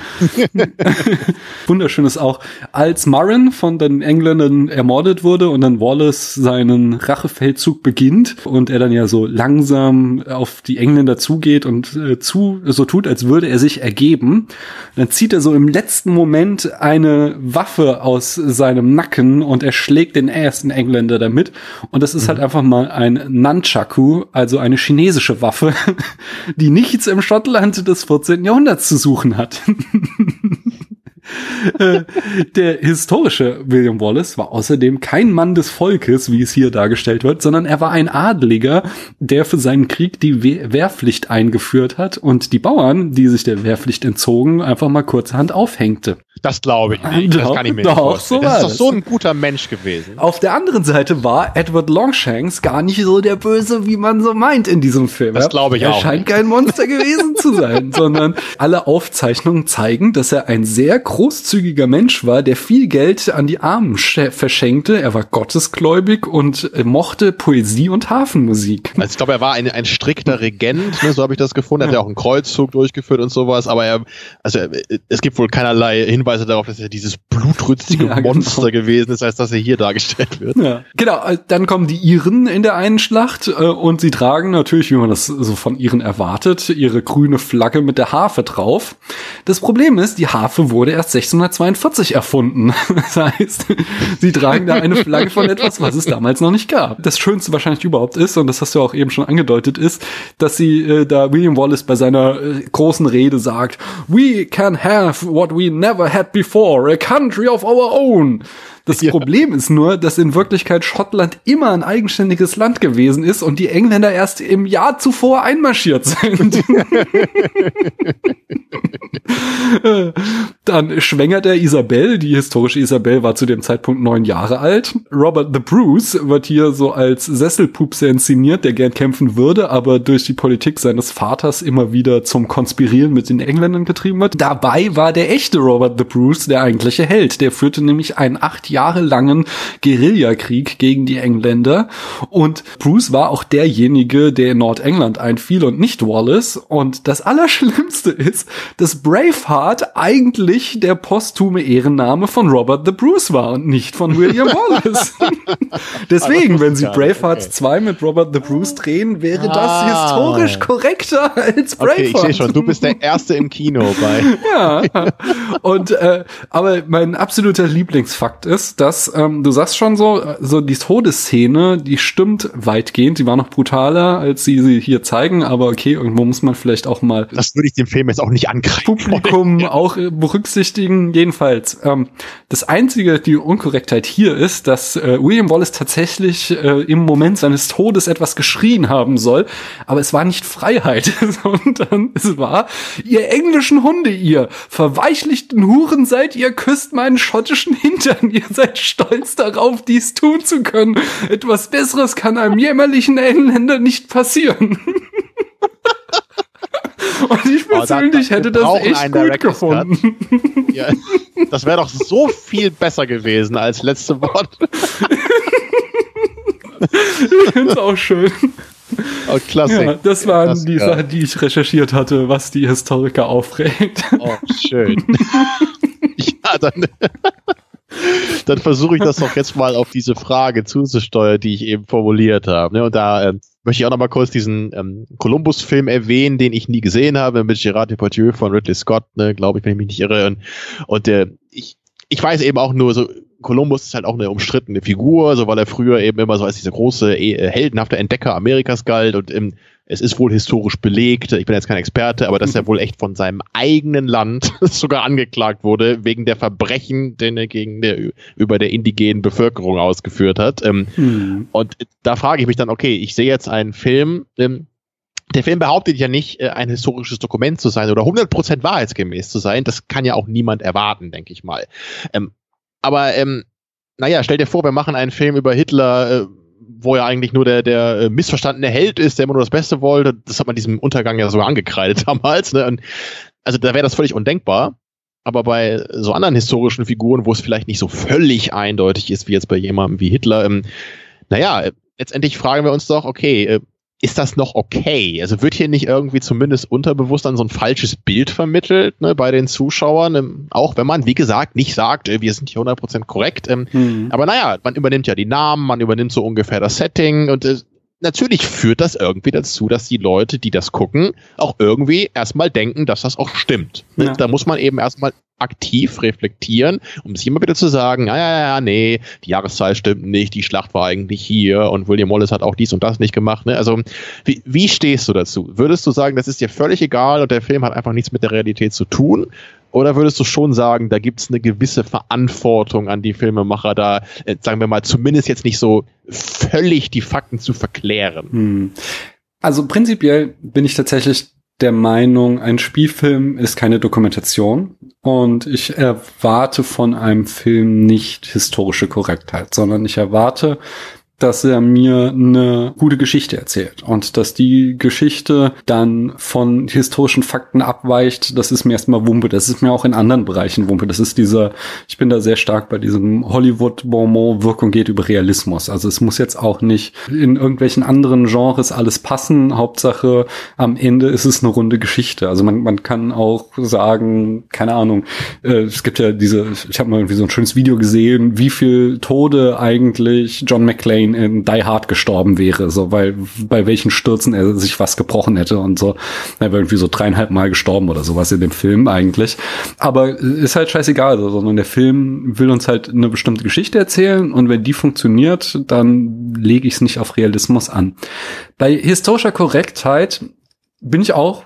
Wunderschön ist auch, als Murren von den Engländern ermordet wurde und dann Wallace seinen Rachefeldzug beginnt und er dann ja so langsam auf die Engländer zugeht und äh, zu so tut, als würde er sich ergeben, dann zieht er so im letzten Moment eine Waffe aus seinem Nacken und er schlägt den ersten Engländer damit und das ist halt einfach mal ein Nunchaku, also eine chinesische Waffe, die nichts im Schottland des 14. Jahrhunderts zu suchen hat. Äh, Der historische William Wallace war außerdem kein Mann des Volkes, wie es hier dargestellt wird, sondern er war ein Adliger, der für seinen Krieg die We Wehrpflicht eingeführt hat und die Bauern, die sich der Wehrpflicht entzogen, einfach mal kurzerhand aufhängte. Das glaube ich nicht. Das kann ich mir doch, nicht vorstellen. So das ist doch so ein guter Mensch gewesen. Auf der anderen Seite war Edward Longshanks gar nicht so der Böse, wie man so meint in diesem Film. Das glaube ich er auch. Er scheint kein Monster gewesen zu sein, sondern alle Aufzeichnungen zeigen, dass er ein sehr großzügiger Mensch war, der viel Geld an die Armen verschenkte. Er war gottesgläubig und mochte Poesie und Hafenmusik. Also ich glaube, er war ein, ein strikter Regent, ne, so habe ich das gefunden. Er hat ja auch einen Kreuzzug durchgeführt und sowas, aber er, also es gibt wohl keinerlei Hinweise Hinweise darauf, dass er dieses blutrünstige ja, genau. Monster genau. gewesen ist, als dass er hier dargestellt wird. Ja. Genau, äh, dann kommen die Iren in der einen Schlacht äh, und sie tragen natürlich, wie man das so von Iren erwartet, ihre grüne Flagge mit der Harfe drauf. Das Problem ist, die Harfe wurde erst 1642 erfunden. Das heißt, sie tragen da eine Flagge von etwas, was es damals noch nicht gab. Das Schönste wahrscheinlich überhaupt ist, und das hast du auch eben schon angedeutet, ist, dass sie äh, da William Wallace bei seiner äh, großen Rede sagt, We can have what we never had before, a country of our own. Das ja. Problem ist nur, dass in Wirklichkeit Schottland immer ein eigenständiges Land gewesen ist und die Engländer erst im Jahr zuvor einmarschiert sind. Dann schwängert er Isabel, die historische Isabel war zu dem Zeitpunkt neun Jahre alt. Robert the Bruce wird hier so als Sesselpupse inszeniert, der gern kämpfen würde, aber durch die Politik seines Vaters immer wieder zum Konspirieren mit den Engländern getrieben wird. Dabei war der echte Robert the Bruce der eigentliche Held. Der führte nämlich einen acht jahrelangen Guerillakrieg gegen die Engländer. Und Bruce war auch derjenige, der in Nordengland einfiel und nicht Wallace. Und das Allerschlimmste ist, dass Braveheart eigentlich der posthume Ehrenname von Robert the Bruce war und nicht von William Wallace. Deswegen, wenn sie Braveheart okay. 2 mit Robert the Bruce drehen, wäre das ah. historisch korrekter als Braveheart. Okay, ich sehe schon, du bist der Erste im Kino bei. ja. Und äh, aber mein absoluter Lieblingsfakt ist, ist, dass ähm, du sagst schon so, so die Todesszene, die stimmt weitgehend. Die war noch brutaler, als sie sie hier zeigen, aber okay, irgendwo muss man vielleicht auch mal. Das würde ich dem Film jetzt auch nicht angreifen. Publikum auch äh, berücksichtigen. Jedenfalls. Ähm, das einzige, die Unkorrektheit hier ist, dass äh, William Wallace tatsächlich äh, im Moment seines Todes etwas geschrien haben soll, aber es war nicht Freiheit, sondern es war, ihr englischen Hunde, ihr verweichlichten Huren seid, ihr küsst meinen schottischen Hintern, ihr seid stolz darauf, dies tun zu können. Etwas Besseres kann einem jämmerlichen Engländer nicht passieren. Und ich persönlich oh, hätte das echt gut gefunden. Ja, das wäre doch so viel besser gewesen als letzte Wort. ich finde es auch schön. Oh, klasse. Ja, das waren das, die. Sachen, die ich recherchiert hatte, was die Historiker aufregt. Oh, schön. ja, dann dann versuche ich das doch jetzt mal auf diese Frage zuzusteuern, die ich eben formuliert habe. Ne? Und da ähm, möchte ich auch noch mal kurz diesen ähm, Columbus-Film erwähnen, den ich nie gesehen habe, mit Gerard Depardieu von Ridley Scott, ne, glaube ich, wenn ich mich nicht irre. Und, und äh, ich, ich weiß eben auch nur so, Columbus ist halt auch eine umstrittene Figur, so weil er früher eben immer so als dieser große, äh, heldenhafte Entdecker Amerikas galt und im es ist wohl historisch belegt, ich bin jetzt kein Experte, aber dass er wohl echt von seinem eigenen Land sogar angeklagt wurde, wegen der Verbrechen, den er gegen der, über der indigenen Bevölkerung ausgeführt hat. Ähm, hm. Und da frage ich mich dann, okay, ich sehe jetzt einen Film, ähm, der Film behauptet ja nicht, äh, ein historisches Dokument zu sein oder 100% wahrheitsgemäß zu sein. Das kann ja auch niemand erwarten, denke ich mal. Ähm, aber ähm, naja, stell dir vor, wir machen einen Film über Hitler, äh, wo er eigentlich nur der, der äh, missverstandene Held ist, der immer nur das Beste wollte. Das hat man diesem Untergang ja sogar angekreidet damals. Ne? Und also da wäre das völlig undenkbar. Aber bei so anderen historischen Figuren, wo es vielleicht nicht so völlig eindeutig ist, wie jetzt bei jemandem wie Hitler, ähm, naja, letztendlich fragen wir uns doch, okay, äh, ist das noch okay? Also wird hier nicht irgendwie zumindest unterbewusst dann so ein falsches Bild vermittelt ne, bei den Zuschauern, ähm, auch wenn man, wie gesagt, nicht sagt, äh, wir sind hier 100% korrekt. Ähm, mhm. Aber naja, man übernimmt ja die Namen, man übernimmt so ungefähr das Setting und äh, natürlich führt das irgendwie dazu, dass die Leute, die das gucken, auch irgendwie erstmal denken, dass das auch stimmt. Ja. Da muss man eben erstmal aktiv reflektieren, um sich immer wieder zu sagen, ja, ja, ja, nee, die Jahreszahl stimmt nicht, die Schlacht war eigentlich hier und William Wallace hat auch dies und das nicht gemacht. Ne? Also wie, wie stehst du dazu? Würdest du sagen, das ist dir völlig egal und der Film hat einfach nichts mit der Realität zu tun? Oder würdest du schon sagen, da gibt es eine gewisse Verantwortung an die Filmemacher, da, äh, sagen wir mal, zumindest jetzt nicht so völlig die Fakten zu verklären? Hm. Also prinzipiell bin ich tatsächlich der Meinung, ein Spielfilm ist keine Dokumentation und ich erwarte von einem Film nicht historische Korrektheit, sondern ich erwarte dass er mir eine gute Geschichte erzählt und dass die Geschichte dann von historischen Fakten abweicht, das ist mir erstmal Wumpe. Das ist mir auch in anderen Bereichen Wumpe. Das ist dieser, ich bin da sehr stark bei diesem Hollywood-Bonbon, Wirkung geht über Realismus. Also es muss jetzt auch nicht in irgendwelchen anderen Genres alles passen. Hauptsache am Ende ist es eine runde Geschichte. Also man, man kann auch sagen, keine Ahnung, äh, es gibt ja diese, ich habe mal irgendwie so ein schönes Video gesehen, wie viel Tode eigentlich John McClane in, in Die Hard gestorben wäre, so weil bei welchen Stürzen er sich was gebrochen hätte und so. Er wäre irgendwie so dreieinhalb Mal gestorben oder sowas in dem Film eigentlich. Aber ist halt scheißegal, so, sondern der Film will uns halt eine bestimmte Geschichte erzählen und wenn die funktioniert, dann lege ich es nicht auf Realismus an. Bei historischer Korrektheit bin ich auch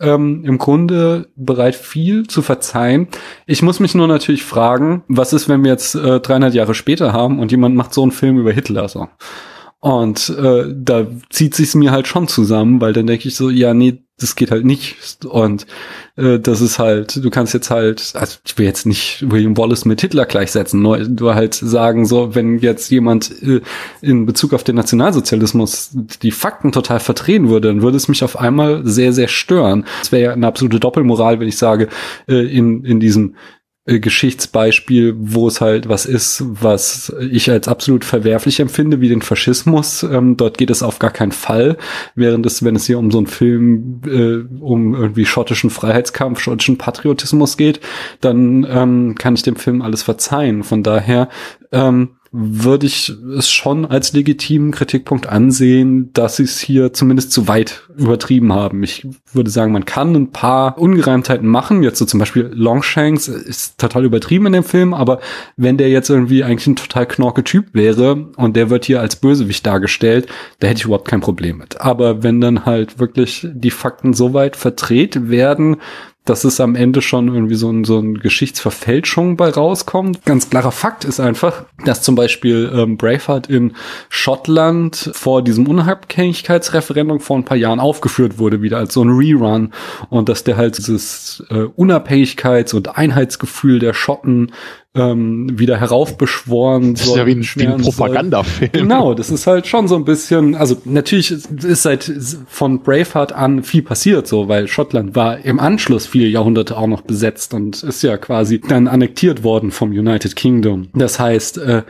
ähm, im Grunde bereit, viel zu verzeihen. Ich muss mich nur natürlich fragen, was ist, wenn wir jetzt äh, 300 Jahre später haben und jemand macht so einen Film über Hitler so. Und äh, da zieht sich's mir halt schon zusammen, weil dann denke ich so, ja, nee, das geht halt nicht. Und äh, das ist halt, du kannst jetzt halt, also ich will jetzt nicht William Wallace mit Hitler gleichsetzen, nur du halt sagen, so, wenn jetzt jemand äh, in Bezug auf den Nationalsozialismus die Fakten total verdrehen würde, dann würde es mich auf einmal sehr, sehr stören. Es wäre ja eine absolute Doppelmoral, wenn ich sage, äh, in, in diesem Geschichtsbeispiel, wo es halt was ist, was ich als absolut verwerflich empfinde, wie den Faschismus. Ähm, dort geht es auf gar keinen Fall. Während es, wenn es hier um so einen Film, äh, um irgendwie schottischen Freiheitskampf, schottischen Patriotismus geht, dann ähm, kann ich dem Film alles verzeihen. Von daher ähm, würde ich es schon als legitimen Kritikpunkt ansehen, dass sie es hier zumindest zu weit übertrieben haben. Ich würde sagen, man kann ein paar Ungereimtheiten machen. Jetzt so zum Beispiel Longshanks ist total übertrieben in dem Film, aber wenn der jetzt irgendwie eigentlich ein total knorke Typ wäre und der wird hier als Bösewicht dargestellt, da hätte ich überhaupt kein Problem mit. Aber wenn dann halt wirklich die Fakten so weit verdreht werden, dass es am Ende schon irgendwie so ein, so ein Geschichtsverfälschung bei rauskommt. Ganz klarer Fakt ist einfach, dass zum Beispiel ähm, Braveheart in Schottland vor diesem Unabhängigkeitsreferendum vor ein paar Jahren aufgeführt wurde, wieder als so ein Rerun und dass der halt dieses äh, Unabhängigkeits- und Einheitsgefühl der Schotten ähm, wieder heraufbeschworen. Das ist ja wie ein, wie ein Propagandafilm. Genau, das ist halt schon so ein bisschen, also natürlich ist seit von Braveheart an viel passiert, so, weil Schottland war im Anschluss viele Jahrhunderte auch noch besetzt und ist ja quasi dann annektiert worden vom United Kingdom. Das heißt, äh,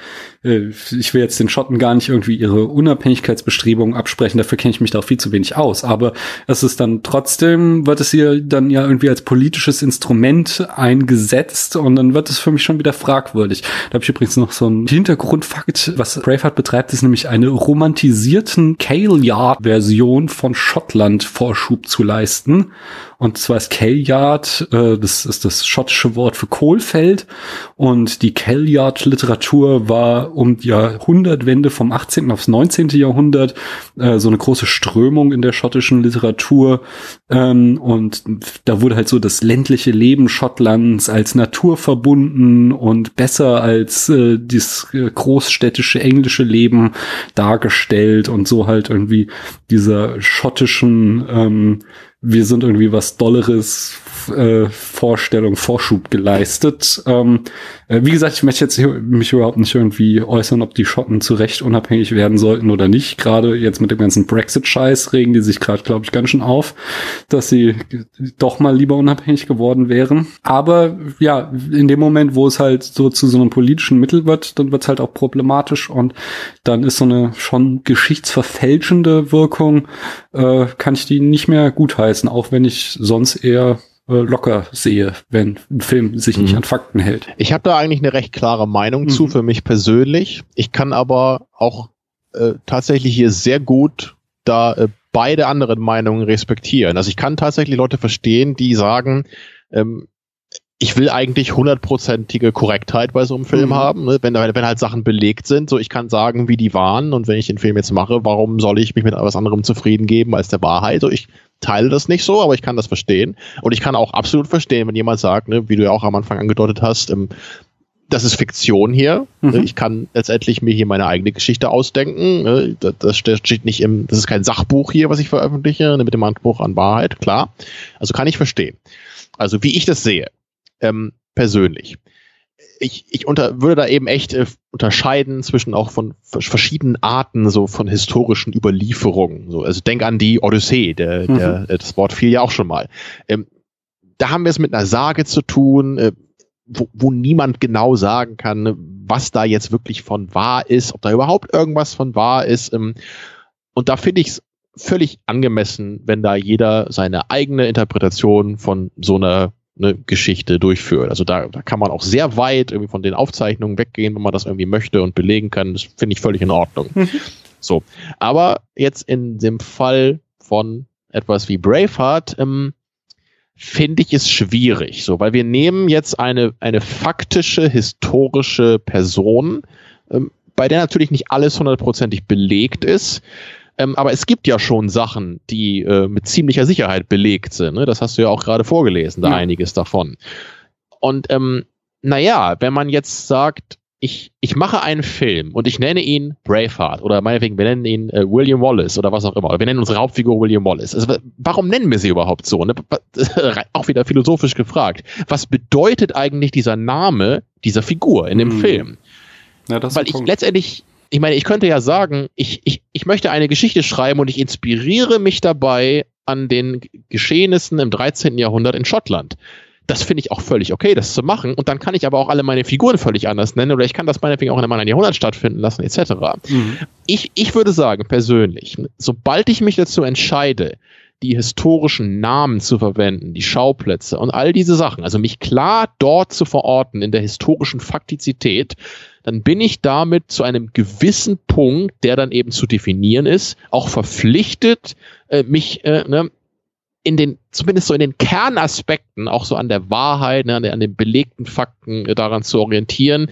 ich will jetzt den Schotten gar nicht irgendwie ihre Unabhängigkeitsbestrebungen absprechen, dafür kenne ich mich da auch viel zu wenig aus. Aber es ist dann trotzdem, wird es hier dann ja irgendwie als politisches Instrument eingesetzt und dann wird es für mich schon wieder fragwürdig. Da habe ich übrigens noch so einen Hintergrundfakt, was Braveheart betreibt, ist nämlich eine romantisierten Cale Yard Version von Schottland Vorschub zu leisten. Und zwar ist Kellyard, äh, das ist das schottische Wort für Kohlfeld. Und die Kellyard-Literatur war um die Jahrhundertwende vom 18. aufs 19. Jahrhundert äh, so eine große Strömung in der schottischen Literatur. Ähm, und da wurde halt so das ländliche Leben Schottlands als naturverbunden und besser als äh, das äh, großstädtische englische Leben dargestellt und so halt irgendwie dieser schottischen ähm, wir sind irgendwie was Dolleres äh, Vorstellung, Vorschub geleistet. Ähm, äh, wie gesagt, ich möchte jetzt mich überhaupt nicht irgendwie äußern, ob die Schotten zu Recht unabhängig werden sollten oder nicht. Gerade jetzt mit dem ganzen Brexit-Scheiß regen die sich gerade, glaube ich, ganz schön auf, dass sie doch mal lieber unabhängig geworden wären. Aber ja, in dem Moment, wo es halt so zu so einem politischen Mittel wird, dann wird es halt auch problematisch und dann ist so eine schon geschichtsverfälschende Wirkung, äh, kann ich die nicht mehr gutheißen, auch wenn ich sonst eher äh, locker sehe, wenn ein Film sich nicht mhm. an Fakten hält. Ich habe da eigentlich eine recht klare Meinung mhm. zu für mich persönlich. Ich kann aber auch äh, tatsächlich hier sehr gut da äh, beide anderen Meinungen respektieren. Also ich kann tatsächlich Leute verstehen, die sagen, ähm, ich will eigentlich hundertprozentige Korrektheit bei so einem Film mhm. haben, ne? wenn, wenn halt Sachen belegt sind. So, ich kann sagen, wie die waren und wenn ich den Film jetzt mache, warum soll ich mich mit etwas anderem zufrieden geben als der Wahrheit? So, ich teile das nicht so, aber ich kann das verstehen. Und ich kann auch absolut verstehen, wenn jemand sagt, ne, wie du ja auch am Anfang angedeutet hast, ähm, das ist Fiktion hier. Mhm. Ich kann letztendlich mir hier meine eigene Geschichte ausdenken. Ne? Das steht nicht im, das ist kein Sachbuch hier, was ich veröffentliche, ne, mit dem Anspruch an Wahrheit, klar. Also kann ich verstehen. Also wie ich das sehe, ähm, persönlich. Ich, ich unter, würde da eben echt äh, unterscheiden zwischen auch von verschiedenen Arten so von historischen Überlieferungen. So, also denk an die Odyssee, der, mhm. der, das Wort fiel ja auch schon mal. Ähm, da haben wir es mit einer Sage zu tun, äh, wo, wo niemand genau sagen kann, was da jetzt wirklich von wahr ist, ob da überhaupt irgendwas von wahr ist. Ähm, und da finde ich es völlig angemessen, wenn da jeder seine eigene Interpretation von so einer eine Geschichte durchführt. Also da, da kann man auch sehr weit irgendwie von den Aufzeichnungen weggehen, wenn man das irgendwie möchte und belegen kann. Das finde ich völlig in Ordnung. Mhm. So. Aber jetzt in dem Fall von etwas wie Braveheart, ähm, finde ich es schwierig, so, weil wir nehmen jetzt eine, eine faktische, historische Person, ähm, bei der natürlich nicht alles hundertprozentig belegt ist, ähm, aber es gibt ja schon Sachen, die äh, mit ziemlicher Sicherheit belegt sind. Ne? Das hast du ja auch gerade vorgelesen, da ja. einiges davon. Und ähm, naja, wenn man jetzt sagt, ich, ich mache einen Film und ich nenne ihn Braveheart oder meinetwegen, wir nennen ihn äh, William Wallace oder was auch immer. Oder wir nennen unsere Hauptfigur William Wallace. Also, warum nennen wir sie überhaupt so? Ne? Auch wieder philosophisch gefragt. Was bedeutet eigentlich dieser Name dieser Figur in dem hm. Film? Ja, Weil ich letztendlich, ich meine, ich könnte ja sagen, ich, ich, ich möchte eine Geschichte schreiben und ich inspiriere mich dabei an den Geschehnissen im 13. Jahrhundert in Schottland das finde ich auch völlig okay, das zu machen. Und dann kann ich aber auch alle meine Figuren völlig anders nennen oder ich kann das meinetwegen auch in einem anderen Jahrhundert stattfinden lassen, etc. Mhm. Ich, ich würde sagen, persönlich, sobald ich mich dazu entscheide, die historischen Namen zu verwenden, die Schauplätze und all diese Sachen, also mich klar dort zu verorten in der historischen Faktizität, dann bin ich damit zu einem gewissen Punkt, der dann eben zu definieren ist, auch verpflichtet, äh, mich äh, ne, in den, zumindest so in den Kernaspekten, auch so an der Wahrheit, ne, an, der, an den belegten Fakten äh, daran zu orientieren.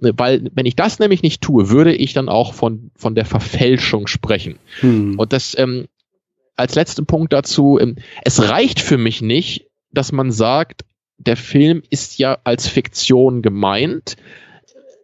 Ne, weil, wenn ich das nämlich nicht tue, würde ich dann auch von, von der Verfälschung sprechen. Hm. Und das, ähm, als letzten Punkt dazu, ähm, es reicht für mich nicht, dass man sagt, der Film ist ja als Fiktion gemeint,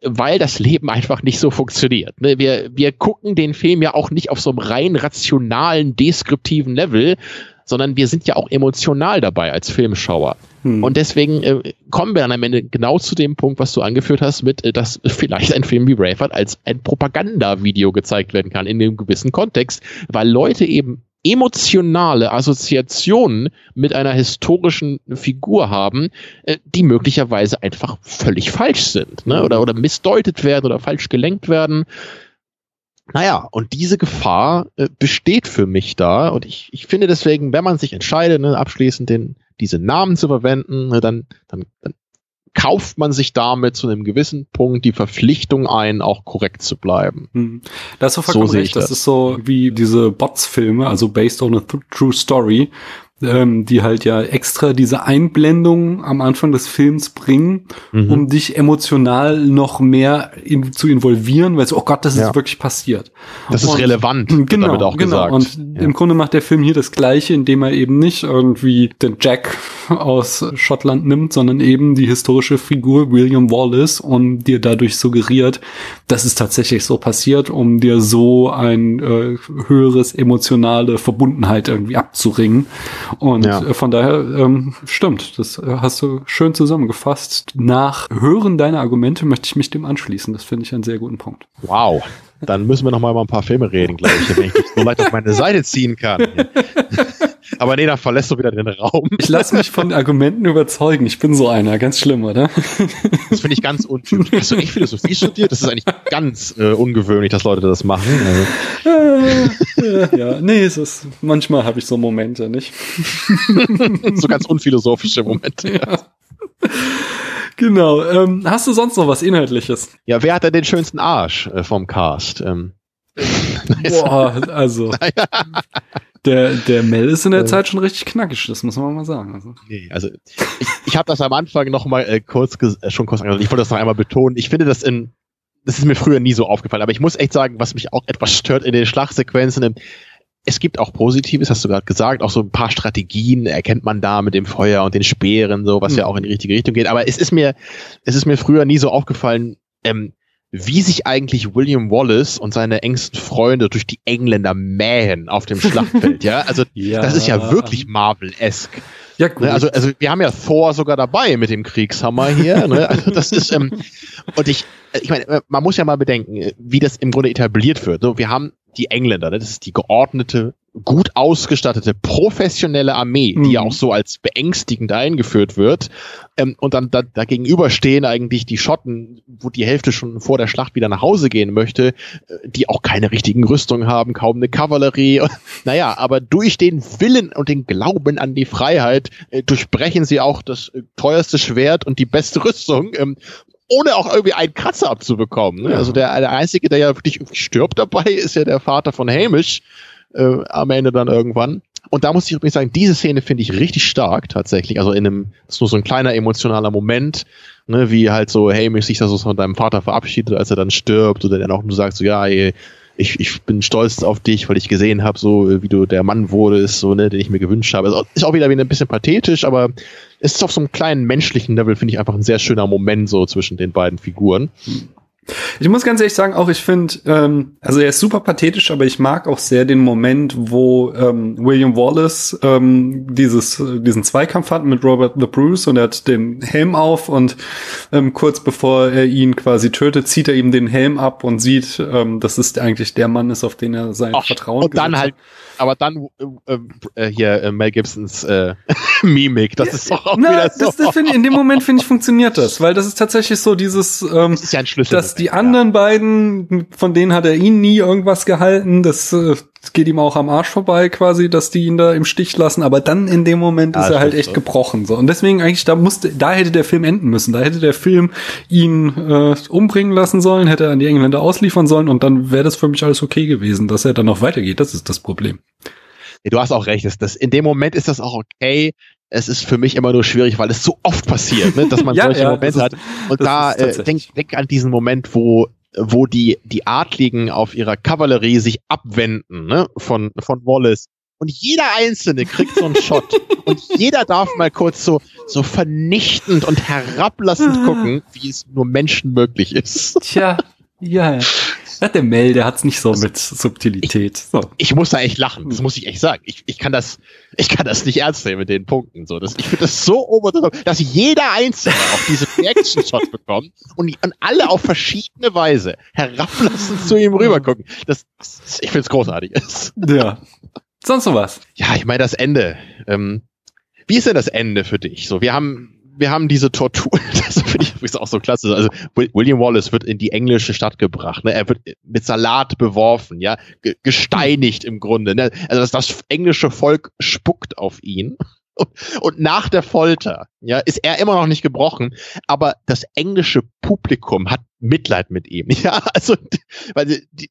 weil das Leben einfach nicht so funktioniert. Ne? Wir, wir gucken den Film ja auch nicht auf so einem rein rationalen, deskriptiven Level, sondern wir sind ja auch emotional dabei als Filmschauer. Hm. Und deswegen äh, kommen wir dann am Ende genau zu dem Punkt, was du angeführt hast, mit, äh, dass vielleicht ein Film wie Braveheart als ein Propagandavideo gezeigt werden kann in einem gewissen Kontext, weil Leute eben emotionale Assoziationen mit einer historischen Figur haben, äh, die möglicherweise einfach völlig falsch sind, ne? oder, oder missdeutet werden oder falsch gelenkt werden. Naja, und diese Gefahr äh, besteht für mich da. Und ich, ich finde deswegen, wenn man sich entscheidet, ne, abschließend den, diese Namen zu verwenden, ne, dann, dann, dann kauft man sich damit zu einem gewissen Punkt die Verpflichtung ein, auch korrekt zu bleiben. Hm. Das ist so vollkommen so recht. Das. das ist so wie diese Bots-Filme, also based on a true story, ähm, die halt ja extra diese Einblendung am Anfang des Films bringen, mhm. um dich emotional noch mehr in, zu involvieren, weil so, oh Gott, das ja. ist wirklich passiert. Das und, ist relevant, genau, damit auch genau. gesagt. Und ja. im Grunde macht der Film hier das Gleiche, indem er eben nicht irgendwie den Jack aus Schottland nimmt, sondern eben die historische Figur William Wallace und dir dadurch suggeriert, dass es tatsächlich so passiert, um dir so ein äh, höheres emotionale Verbundenheit irgendwie abzuringen. Und ja. Äh, von daher ähm, stimmt, das äh, hast du schön zusammengefasst. Nach Hören deiner Argumente möchte ich mich dem anschließen. Das finde ich einen sehr guten Punkt. Wow. Dann müssen wir noch mal über ein paar Filme reden, glaube ich, wenn ich so leicht auf meine Seite ziehen kann. Aber nee, dann verlässt du wieder den Raum. Ich lasse mich von Argumenten überzeugen. Ich bin so einer. Ganz schlimm, oder? Das finde ich ganz untypisch. Hast du echt Philosophie studiert? Das ist eigentlich ganz äh, ungewöhnlich, dass Leute das machen. Also. ja, nee, es ist, manchmal habe ich so Momente, nicht? so ganz unphilosophische Momente. Ja. Genau. Ähm, hast du sonst noch was Inhaltliches? Ja, wer hat denn den schönsten Arsch äh, vom Cast? Ähm. Boah, also. Der, der Mel ist in der äh, Zeit schon richtig knackig, das muss man mal sagen. Also, nee, also ich, ich habe das am Anfang noch mal äh, kurz äh, schon kurz angesagt. Ich wollte das noch einmal betonen. Ich finde das in das ist mir früher nie so aufgefallen, aber ich muss echt sagen, was mich auch etwas stört in den Schlachtsequenzen, es gibt auch Positives, hast du gerade gesagt, auch so ein paar Strategien erkennt man da mit dem Feuer und den Speeren, so was mhm. ja auch in die richtige Richtung geht. Aber es ist mir, es ist mir früher nie so aufgefallen, ähm, wie sich eigentlich William Wallace und seine engsten Freunde durch die Engländer mähen auf dem Schlachtfeld, ja? Also ja. das ist ja wirklich Marvel-esque. Ja, gut. Ne, also, also wir haben ja Thor sogar dabei mit dem Kriegshammer hier. ne? Also das ist ähm, und ich, ich meine, man muss ja mal bedenken, wie das im Grunde etabliert wird. So, wir haben die Engländer, ne? das ist die geordnete gut ausgestattete, professionelle Armee, mhm. die ja auch so als beängstigend eingeführt wird. Ähm, und dann da, dagegenüber stehen eigentlich die Schotten, wo die Hälfte schon vor der Schlacht wieder nach Hause gehen möchte, äh, die auch keine richtigen Rüstungen haben, kaum eine Kavallerie. naja, aber durch den Willen und den Glauben an die Freiheit äh, durchbrechen sie auch das äh, teuerste Schwert und die beste Rüstung. Ähm, ohne auch irgendwie einen Kratzer abzubekommen. Ne? Ja. Also der, der Einzige, der ja wirklich stirbt dabei, ist ja der Vater von Hamish, äh, am Ende dann irgendwann. Und da muss ich übrigens sagen, diese Szene finde ich richtig stark tatsächlich. Also in einem, das ist nur so ein kleiner emotionaler Moment, ne, wie halt so, hey, mich sich das so von deinem Vater verabschiedet, als er dann stirbt, oder dann auch nur sagt so, ja, ey, ich, ich bin stolz auf dich, weil ich gesehen habe, so wie du der Mann wurdest, so, ne, den ich mir gewünscht habe. Also ist auch wieder ein bisschen pathetisch, aber es ist auf so einem kleinen menschlichen Level, finde ich, einfach ein sehr schöner Moment so zwischen den beiden Figuren. Ich muss ganz ehrlich sagen, auch ich finde, ähm, also er ist super pathetisch, aber ich mag auch sehr den Moment, wo ähm, William Wallace ähm, dieses, diesen Zweikampf hat mit Robert the Bruce und er hat den Helm auf und ähm, kurz bevor er ihn quasi tötet, zieht er ihm den Helm ab und sieht, ähm, dass es eigentlich der Mann ist, auf den er sein Ach, Vertrauen Und dann halt aber dann äh, äh, hier äh, Mel Gibsons äh, Mimik, das ist doch auch Na, wieder so. Das, das find, in dem Moment finde ich funktioniert das, weil das ist tatsächlich so dieses, ähm, das ist ja ein Schlüssel dass die anderen ja. beiden, von denen hat er ihn nie irgendwas gehalten, das äh, geht ihm auch am Arsch vorbei quasi, dass die ihn da im Stich lassen, aber dann in dem Moment ja, ist er halt echt so. gebrochen so und deswegen eigentlich da musste, da hätte der Film enden müssen, da hätte der Film ihn äh, umbringen lassen sollen, hätte er an die Engländer ausliefern sollen und dann wäre das für mich alles okay gewesen, dass er dann noch weitergeht, das ist das Problem. Ja, du hast auch recht, das, das, in dem Moment ist das auch okay, es ist für mich immer nur schwierig, weil es so oft passiert, ne, dass man ja, solche ja, Momente ist, hat. Und da äh, denk, denk an diesen Moment, wo wo die, die Adligen auf ihrer Kavallerie sich abwenden ne, von, von Wallace. Und jeder Einzelne kriegt so einen Shot. und jeder darf mal kurz so, so vernichtend und herablassend ah. gucken, wie es nur Menschen möglich ist. Tja, ja, ja. Der Mel, der hat's nicht so also, mit Subtilität. So. Ich, ich muss da echt lachen, das muss ich echt sagen. Ich, ich kann das, ich kann das nicht ernst nehmen mit den Punkten. So, das, ich finde das so ober, dass jeder Einzelne auf diese Reaction-Shot bekommt und, und alle auf verschiedene Weise herablassend zu ihm rübergucken. Das, ich finde es großartig. Ja. Sonst noch was? Ja, ich meine das Ende. Ähm, wie ist denn das Ende für dich? So, wir haben wir haben diese Tortur, das finde ich übrigens auch so klasse. Also William Wallace wird in die englische Stadt gebracht, ne? er wird mit Salat beworfen, ja, gesteinigt im Grunde. Ne? Also das, das englische Volk spuckt auf ihn. Und, und nach der Folter, ja, ist er immer noch nicht gebrochen, aber das englische Publikum hat Mitleid mit ihm, ja, also, weil die,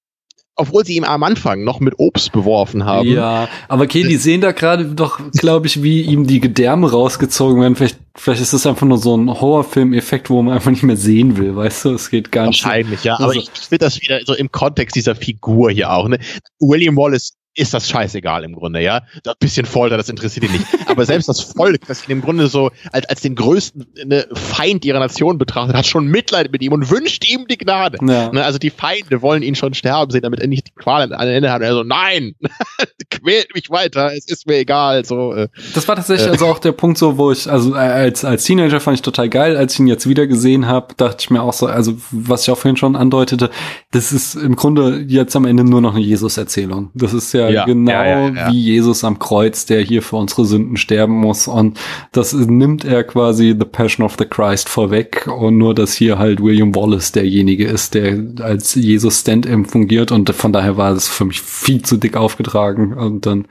obwohl sie ihm am Anfang noch mit Obst beworfen haben. Ja, aber okay, die sehen da gerade doch, glaube ich, wie ihm die Gedärme rausgezogen werden. Vielleicht, vielleicht ist das einfach nur so ein Horrorfilm-Effekt, wo man einfach nicht mehr sehen will, weißt du? Es geht gar nicht. Wahrscheinlich, ja. Also, aber ich finde das wieder so im Kontext dieser Figur hier auch. Ne? William Wallace ist das scheißegal im Grunde, ja. Das bisschen Folter, das interessiert ihn nicht. Aber selbst das Volk, das ihn im Grunde so als, als den größten ne, Feind ihrer Nation betrachtet, hat schon Mitleid mit ihm und wünscht ihm die Gnade. Ja. Ne, also die Feinde wollen ihn schon sterben sehen, damit er nicht die Qual an Ende hat. Und er so, nein, quält mich weiter, es ist mir egal. So, äh, das war tatsächlich äh. also auch der Punkt so, wo ich, also äh, als, als Teenager fand ich total geil, als ich ihn jetzt wieder gesehen habe, dachte ich mir auch so, also was ich auch vorhin schon andeutete, das ist im Grunde jetzt am Ende nur noch eine Jesus-Erzählung. Das ist ja ja, genau ja, ja, wie Jesus am Kreuz, der hier für unsere Sünden sterben muss. Und das nimmt er quasi The Passion of the Christ vorweg. Und nur, dass hier halt William Wallace derjenige ist, der als Jesus Stand-in fungiert. Und von daher war es für mich viel zu dick aufgetragen. Und dann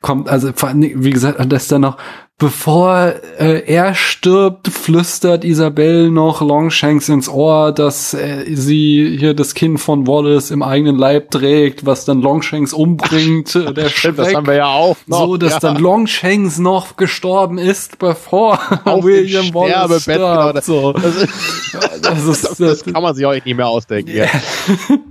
kommt, also wie gesagt, dass da noch Bevor äh, er stirbt, flüstert Isabel noch Longshanks ins Ohr, dass äh, sie hier das Kind von Wallace im eigenen Leib trägt, was dann Longshanks umbringt. Ach, der stimmt, das haben wir ja auch noch. So, dass ja. dann Longshanks noch gestorben ist, bevor Auf William Wallace stirbt. Genau. So. Das, ist, das, ist, das, das, kann man sich auch nicht mehr ausdenken. Yeah.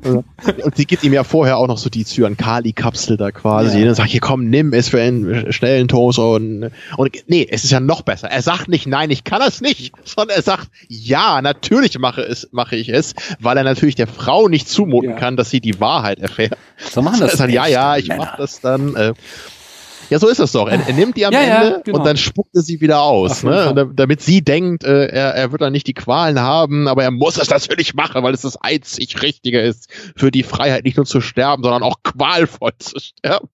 Ja. Und sie gibt ihm ja vorher auch noch so die Zyankali-Kapsel da quasi. Ja. Und sagt, hier komm, nimm es für einen schnellen Toast und, und nee, es ist ja noch besser. Er sagt nicht, nein, ich kann das nicht, sondern er sagt, ja, natürlich mache es, mache ich es, weil er natürlich der Frau nicht zumuten ja. kann, dass sie die Wahrheit erfährt. So machen das. Er sagt, ja, ja, ich mache das dann. Äh, ja, so ist es doch. Er, er nimmt die am ja, Ende ja, genau. und dann spuckt er sie wieder aus, ne? damit sie denkt, äh, er, er wird dann nicht die Qualen haben, aber er muss es natürlich machen, weil es das einzig Richtige ist, für die Freiheit nicht nur zu sterben, sondern auch qualvoll zu sterben.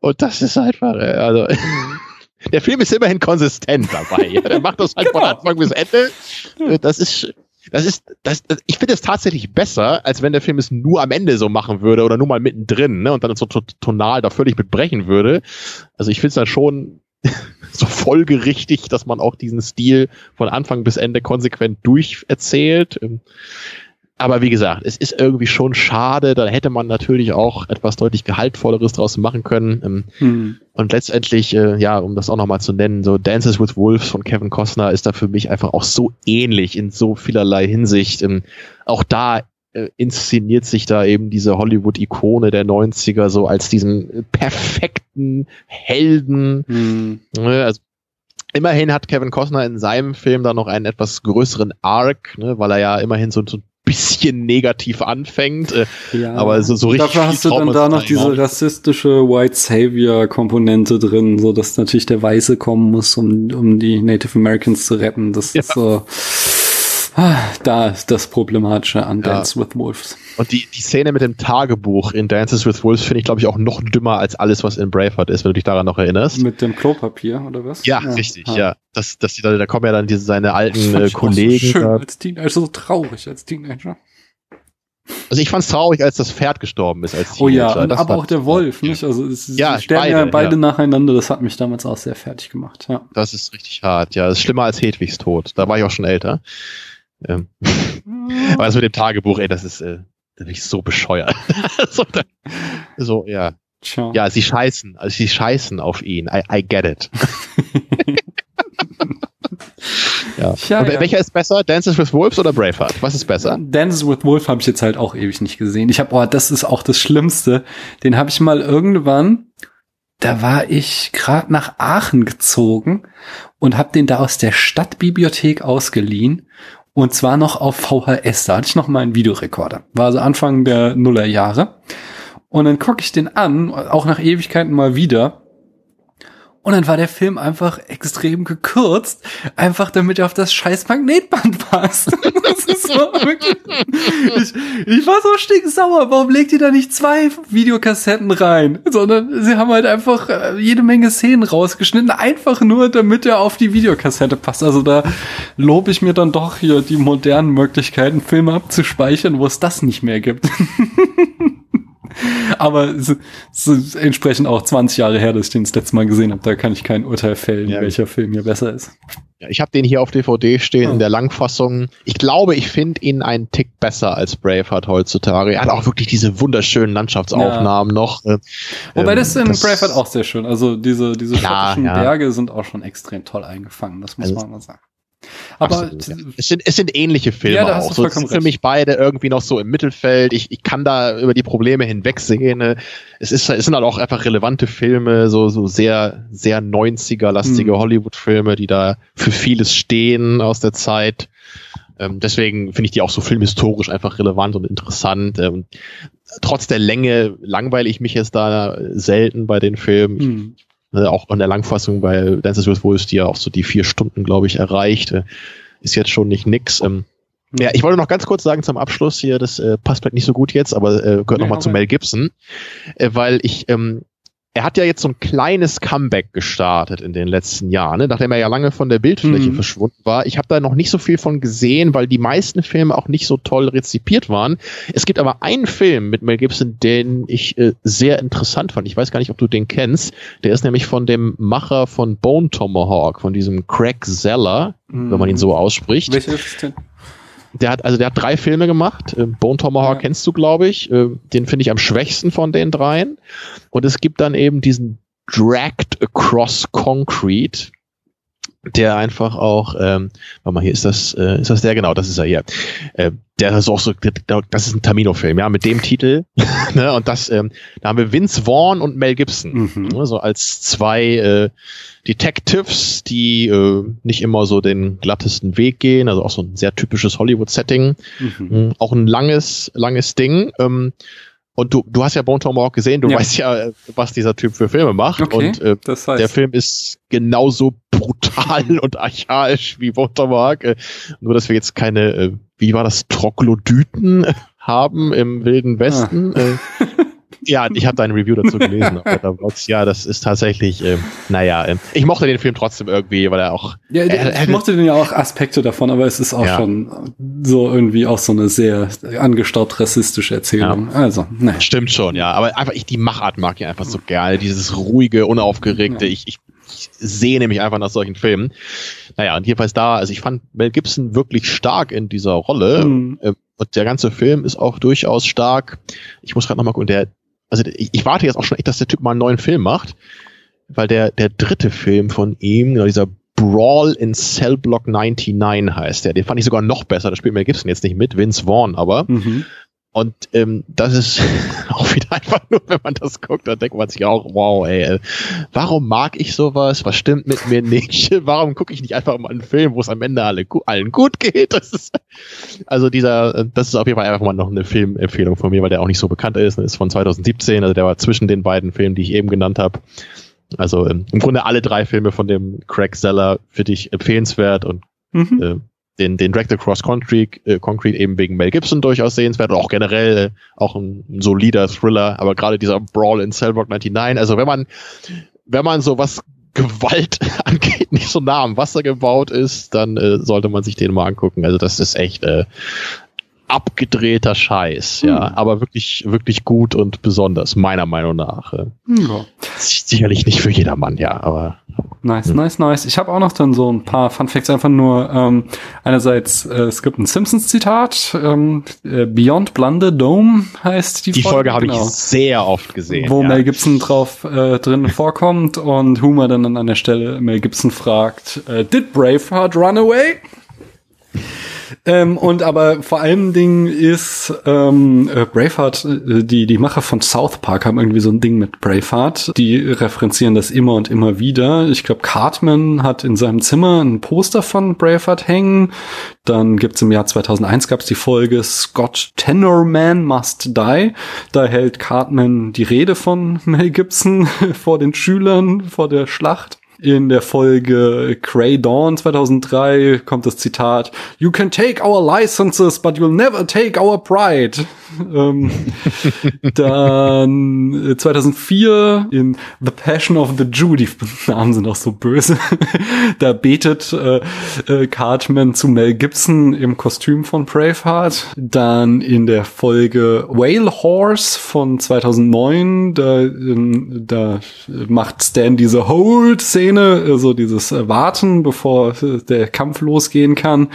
Und das ist einfach, äh, also der Film ist immerhin konsistent dabei. er macht das halt genau. von Anfang bis Ende. Das ist, das ist, das, ich finde es tatsächlich besser, als wenn der Film es nur am Ende so machen würde oder nur mal mittendrin, ne, und dann so tonal da völlig mitbrechen würde. Also ich finde es dann schon so folgerichtig, dass man auch diesen Stil von Anfang bis Ende konsequent durcherzählt. Aber wie gesagt, es ist irgendwie schon schade. Da hätte man natürlich auch etwas deutlich gehaltvolleres draus machen können. Ähm, hm. Und letztendlich, äh, ja, um das auch nochmal zu nennen, so Dances with Wolves von Kevin Costner ist da für mich einfach auch so ähnlich in so vielerlei Hinsicht. Ähm, auch da äh, inszeniert sich da eben diese Hollywood-Ikone der 90er so als diesen perfekten Helden. Hm. Ne, also immerhin hat Kevin Costner in seinem Film da noch einen etwas größeren Arc, ne, weil er ja immerhin so, so bisschen negativ anfängt. Äh, ja. Aber so, so richtig. Dafür hast du dann da noch diese rassistische White Savior Komponente drin, so dass natürlich der Weiße kommen muss, um, um die Native Americans zu retten. Das ja. ist so. Da ist das Problematische an Dance ja. with Wolves. Und die, die Szene mit dem Tagebuch in Dances with Wolves finde ich, glaube ich, auch noch dümmer als alles, was in Braveheart ist, wenn du dich daran noch erinnerst. Mit dem Klopapier, oder was? Ja, ja. richtig, ah. ja. Das, das, da, da kommen ja dann diese, seine alten äh, Kollegen. So schön da. als Teenager, so traurig als Teenager. Also ich fand's traurig, als das Pferd gestorben ist als Teenager. Oh ja, und aber auch der Wolf, ja. nicht? Also es, ja, sterben beide, ja beide ja. nacheinander. Das hat mich damals auch sehr fertig gemacht. Ja. Das ist richtig hart. Ja, das ist schlimmer als Hedwigs Tod. Da war ich auch schon älter. Ähm. Aber das mit dem Tagebuch, ey, das ist, äh, das ist so bescheuert. so, da, so, ja. Tja. Ja, sie scheißen, also sie scheißen auf ihn. I, I get it. ja. Und ja. welcher ist besser? Dances with Wolves oder Braveheart? Was ist besser? Dances with Wolves habe ich jetzt halt auch ewig nicht gesehen. Ich habe, oh, das ist auch das Schlimmste. Den habe ich mal irgendwann, da war ich gerade nach Aachen gezogen und habe den da aus der Stadtbibliothek ausgeliehen und zwar noch auf VHS. Da hatte ich noch mal einen Videorekorder. War also Anfang der Nullerjahre. Und dann gucke ich den an, auch nach Ewigkeiten mal wieder. Und dann war der Film einfach extrem gekürzt, einfach damit er auf das scheiß Magnetband passt. Das ist so wirklich, ich, ich war so stinksauer. Warum legt ihr da nicht zwei Videokassetten rein? Sondern sie haben halt einfach äh, jede Menge Szenen rausgeschnitten, einfach nur, damit er auf die Videokassette passt. Also da lobe ich mir dann doch hier die modernen Möglichkeiten, Filme abzuspeichern, wo es das nicht mehr gibt. Aber es, ist entsprechend auch 20 Jahre her, dass ich den das letzte Mal gesehen habe. Da kann ich kein Urteil fällen, ja. welcher Film hier besser ist. Ja, ich habe den hier auf DVD stehen oh. in der Langfassung. Ich glaube, ich finde ihn einen Tick besser als Braveheart heutzutage. Er hat auch wirklich diese wunderschönen Landschaftsaufnahmen ja. noch. Äh, Wobei ähm, das in das Braveheart auch sehr schön. Also diese, diese schottischen Berge sind auch schon extrem toll eingefangen. Das muss also, man mal sagen. Aber Absolut, ja. es, sind, es sind ähnliche Filme ja, auch. So, sind für mich beide irgendwie noch so im Mittelfeld. Ich, ich kann da über die Probleme hinwegsehen. Es, ist, es sind halt auch einfach relevante Filme, so, so sehr, sehr 90er-lastige hm. Hollywood-Filme, die da für vieles stehen aus der Zeit. Ähm, deswegen finde ich die auch so filmhistorisch einfach relevant und interessant. Ähm, trotz der Länge langweile ich mich jetzt da selten bei den Filmen. Hm. Ne, auch in der Langfassung bei Dances with Wolves, die ja auch so die vier Stunden, glaube ich, erreicht, äh, ist jetzt schon nicht nix. Ähm, ja, ich wollte noch ganz kurz sagen zum Abschluss hier, das äh, passt vielleicht nicht so gut jetzt, aber äh, gehört nee, nochmal zu Mel Gibson, äh, weil ich ähm, er hat ja jetzt so ein kleines Comeback gestartet in den letzten Jahren, ne? nachdem er ja lange von der Bildfläche mhm. verschwunden war. Ich habe da noch nicht so viel von gesehen, weil die meisten Filme auch nicht so toll rezipiert waren. Es gibt aber einen Film mit Mel Gibson, den ich äh, sehr interessant fand. Ich weiß gar nicht, ob du den kennst. Der ist nämlich von dem Macher von Bone Tomahawk, von diesem Craig Zeller, mhm. wenn man ihn so ausspricht. Welcher ist denn? Der hat, also der hat drei Filme gemacht. Äh, Bone Tomahawk ja. kennst du, glaube ich. Äh, den finde ich am schwächsten von den dreien. Und es gibt dann eben diesen Dragged Across Concrete, der einfach auch, ähm, warte mal, hier ist das, äh, ist das der, genau, das ist er hier. Äh, der ist auch so, das ist ein Tamino-Film, ja, mit dem Titel. ne, und das, ähm, da haben wir Vince Vaughn und Mel Gibson, mhm. ne, so als zwei äh, Detectives, die äh, nicht immer so den glattesten Weg gehen, also auch so ein sehr typisches Hollywood-Setting. Mhm. mhm auch ein langes, langes Ding. Ähm, und du, du hast ja Bone Tomahawk gesehen, du ja. weißt ja, was dieser Typ für Filme macht. Okay, und äh, das heißt. der Film ist genauso brutal und archaisch wie Bone Tomahawk. Äh, nur, dass wir jetzt keine, äh, wie war das, Troglodyten haben im Wilden Westen. Ah. Äh, ja, ich habe deine Review dazu gelesen. ja, das ist tatsächlich, äh, naja, äh, ich mochte den Film trotzdem irgendwie, weil er auch. Ja, äh, ich mochte den ja auch Aspekte davon, aber es ist auch ja. schon so irgendwie auch so eine sehr angestaubt rassistische Erzählung. Ja. Also, naja. Stimmt schon, ja. Aber einfach, ich die Machart mag ich einfach so gerne. Dieses ruhige, unaufgeregte. Ja. Ich, ich, ich sehne mich einfach nach solchen Filmen. Naja, und jedenfalls da, also ich fand Mel Gibson wirklich stark in dieser Rolle. Mhm. Äh, und der ganze Film ist auch durchaus stark. Ich muss gerade nochmal gucken, der, also ich, ich, warte jetzt auch schon echt, dass der Typ mal einen neuen Film macht, weil der, der dritte Film von ihm, dieser Brawl in Cell Block 99 heißt der, den fand ich sogar noch besser, da spielt Mel Gibson jetzt nicht mit, Vince Vaughn aber. Mhm. Und ähm, das ist auch wieder einfach nur, wenn man das guckt, dann denkt man sich auch, wow, ey, äh, warum mag ich sowas? Was stimmt mit mir nicht? Warum gucke ich nicht einfach mal einen Film, wo es am Ende alle, allen gut geht? Das ist, also dieser, das ist auf jeden Fall einfach mal noch eine Filmempfehlung von mir, weil der auch nicht so bekannt ist. Ist von 2017, also der war zwischen den beiden Filmen, die ich eben genannt habe. Also ähm, im Grunde alle drei Filme von dem Craig Seller für dich empfehlenswert und mhm. äh, den, den Drag the Cross Concrete, äh, Concrete eben wegen Mel Gibson durchaus sehenswert auch generell äh, auch ein, ein, solider Thriller, aber gerade dieser Brawl in Cellblock 99, also wenn man, wenn man so was Gewalt angeht, nicht so nah am Wasser gebaut ist, dann äh, sollte man sich den mal angucken. Also das ist echt äh, abgedrehter Scheiß, ja, hm. aber wirklich, wirklich gut und besonders, meiner Meinung nach. Ja. Sicherlich nicht für jedermann, ja, aber. Nice, hm. nice, nice. Ich habe auch noch dann so ein paar Fun Facts, einfach nur ähm, einerseits, äh, es gibt ein Simpsons-Zitat, ähm, äh, Beyond Blunde Dome heißt die, die Folge. Die Folge habe genau, ich sehr oft gesehen. Wo ja. Mel Gibson drauf äh, drin vorkommt und Homer dann an der Stelle Mel Gibson fragt, äh, Did Braveheart run away? Ähm, und aber vor allen Dingen ist ähm, äh, Braveheart, äh, die, die Macher von South Park haben irgendwie so ein Ding mit Braveheart. Die referenzieren das immer und immer wieder. Ich glaube, Cartman hat in seinem Zimmer ein Poster von Braveheart hängen. Dann gibt's im Jahr 2001 gab's die Folge Scott Tenorman Must Die. Da hält Cartman die Rede von Mel Gibson vor den Schülern vor der Schlacht. In der Folge Grey Dawn 2003 kommt das Zitat, You can take our licenses, but you'll never take our pride. Ähm, dann 2004 äh, in The Passion of the Jew, die Namen sind auch so böse, da betet äh, äh, Cartman zu Mel Gibson im Kostüm von Braveheart. Dann in der Folge Whale Horse von 2009, da, ähm, da macht Stan diese Hold-Szene, also dieses Warten, bevor der Kampf losgehen kann.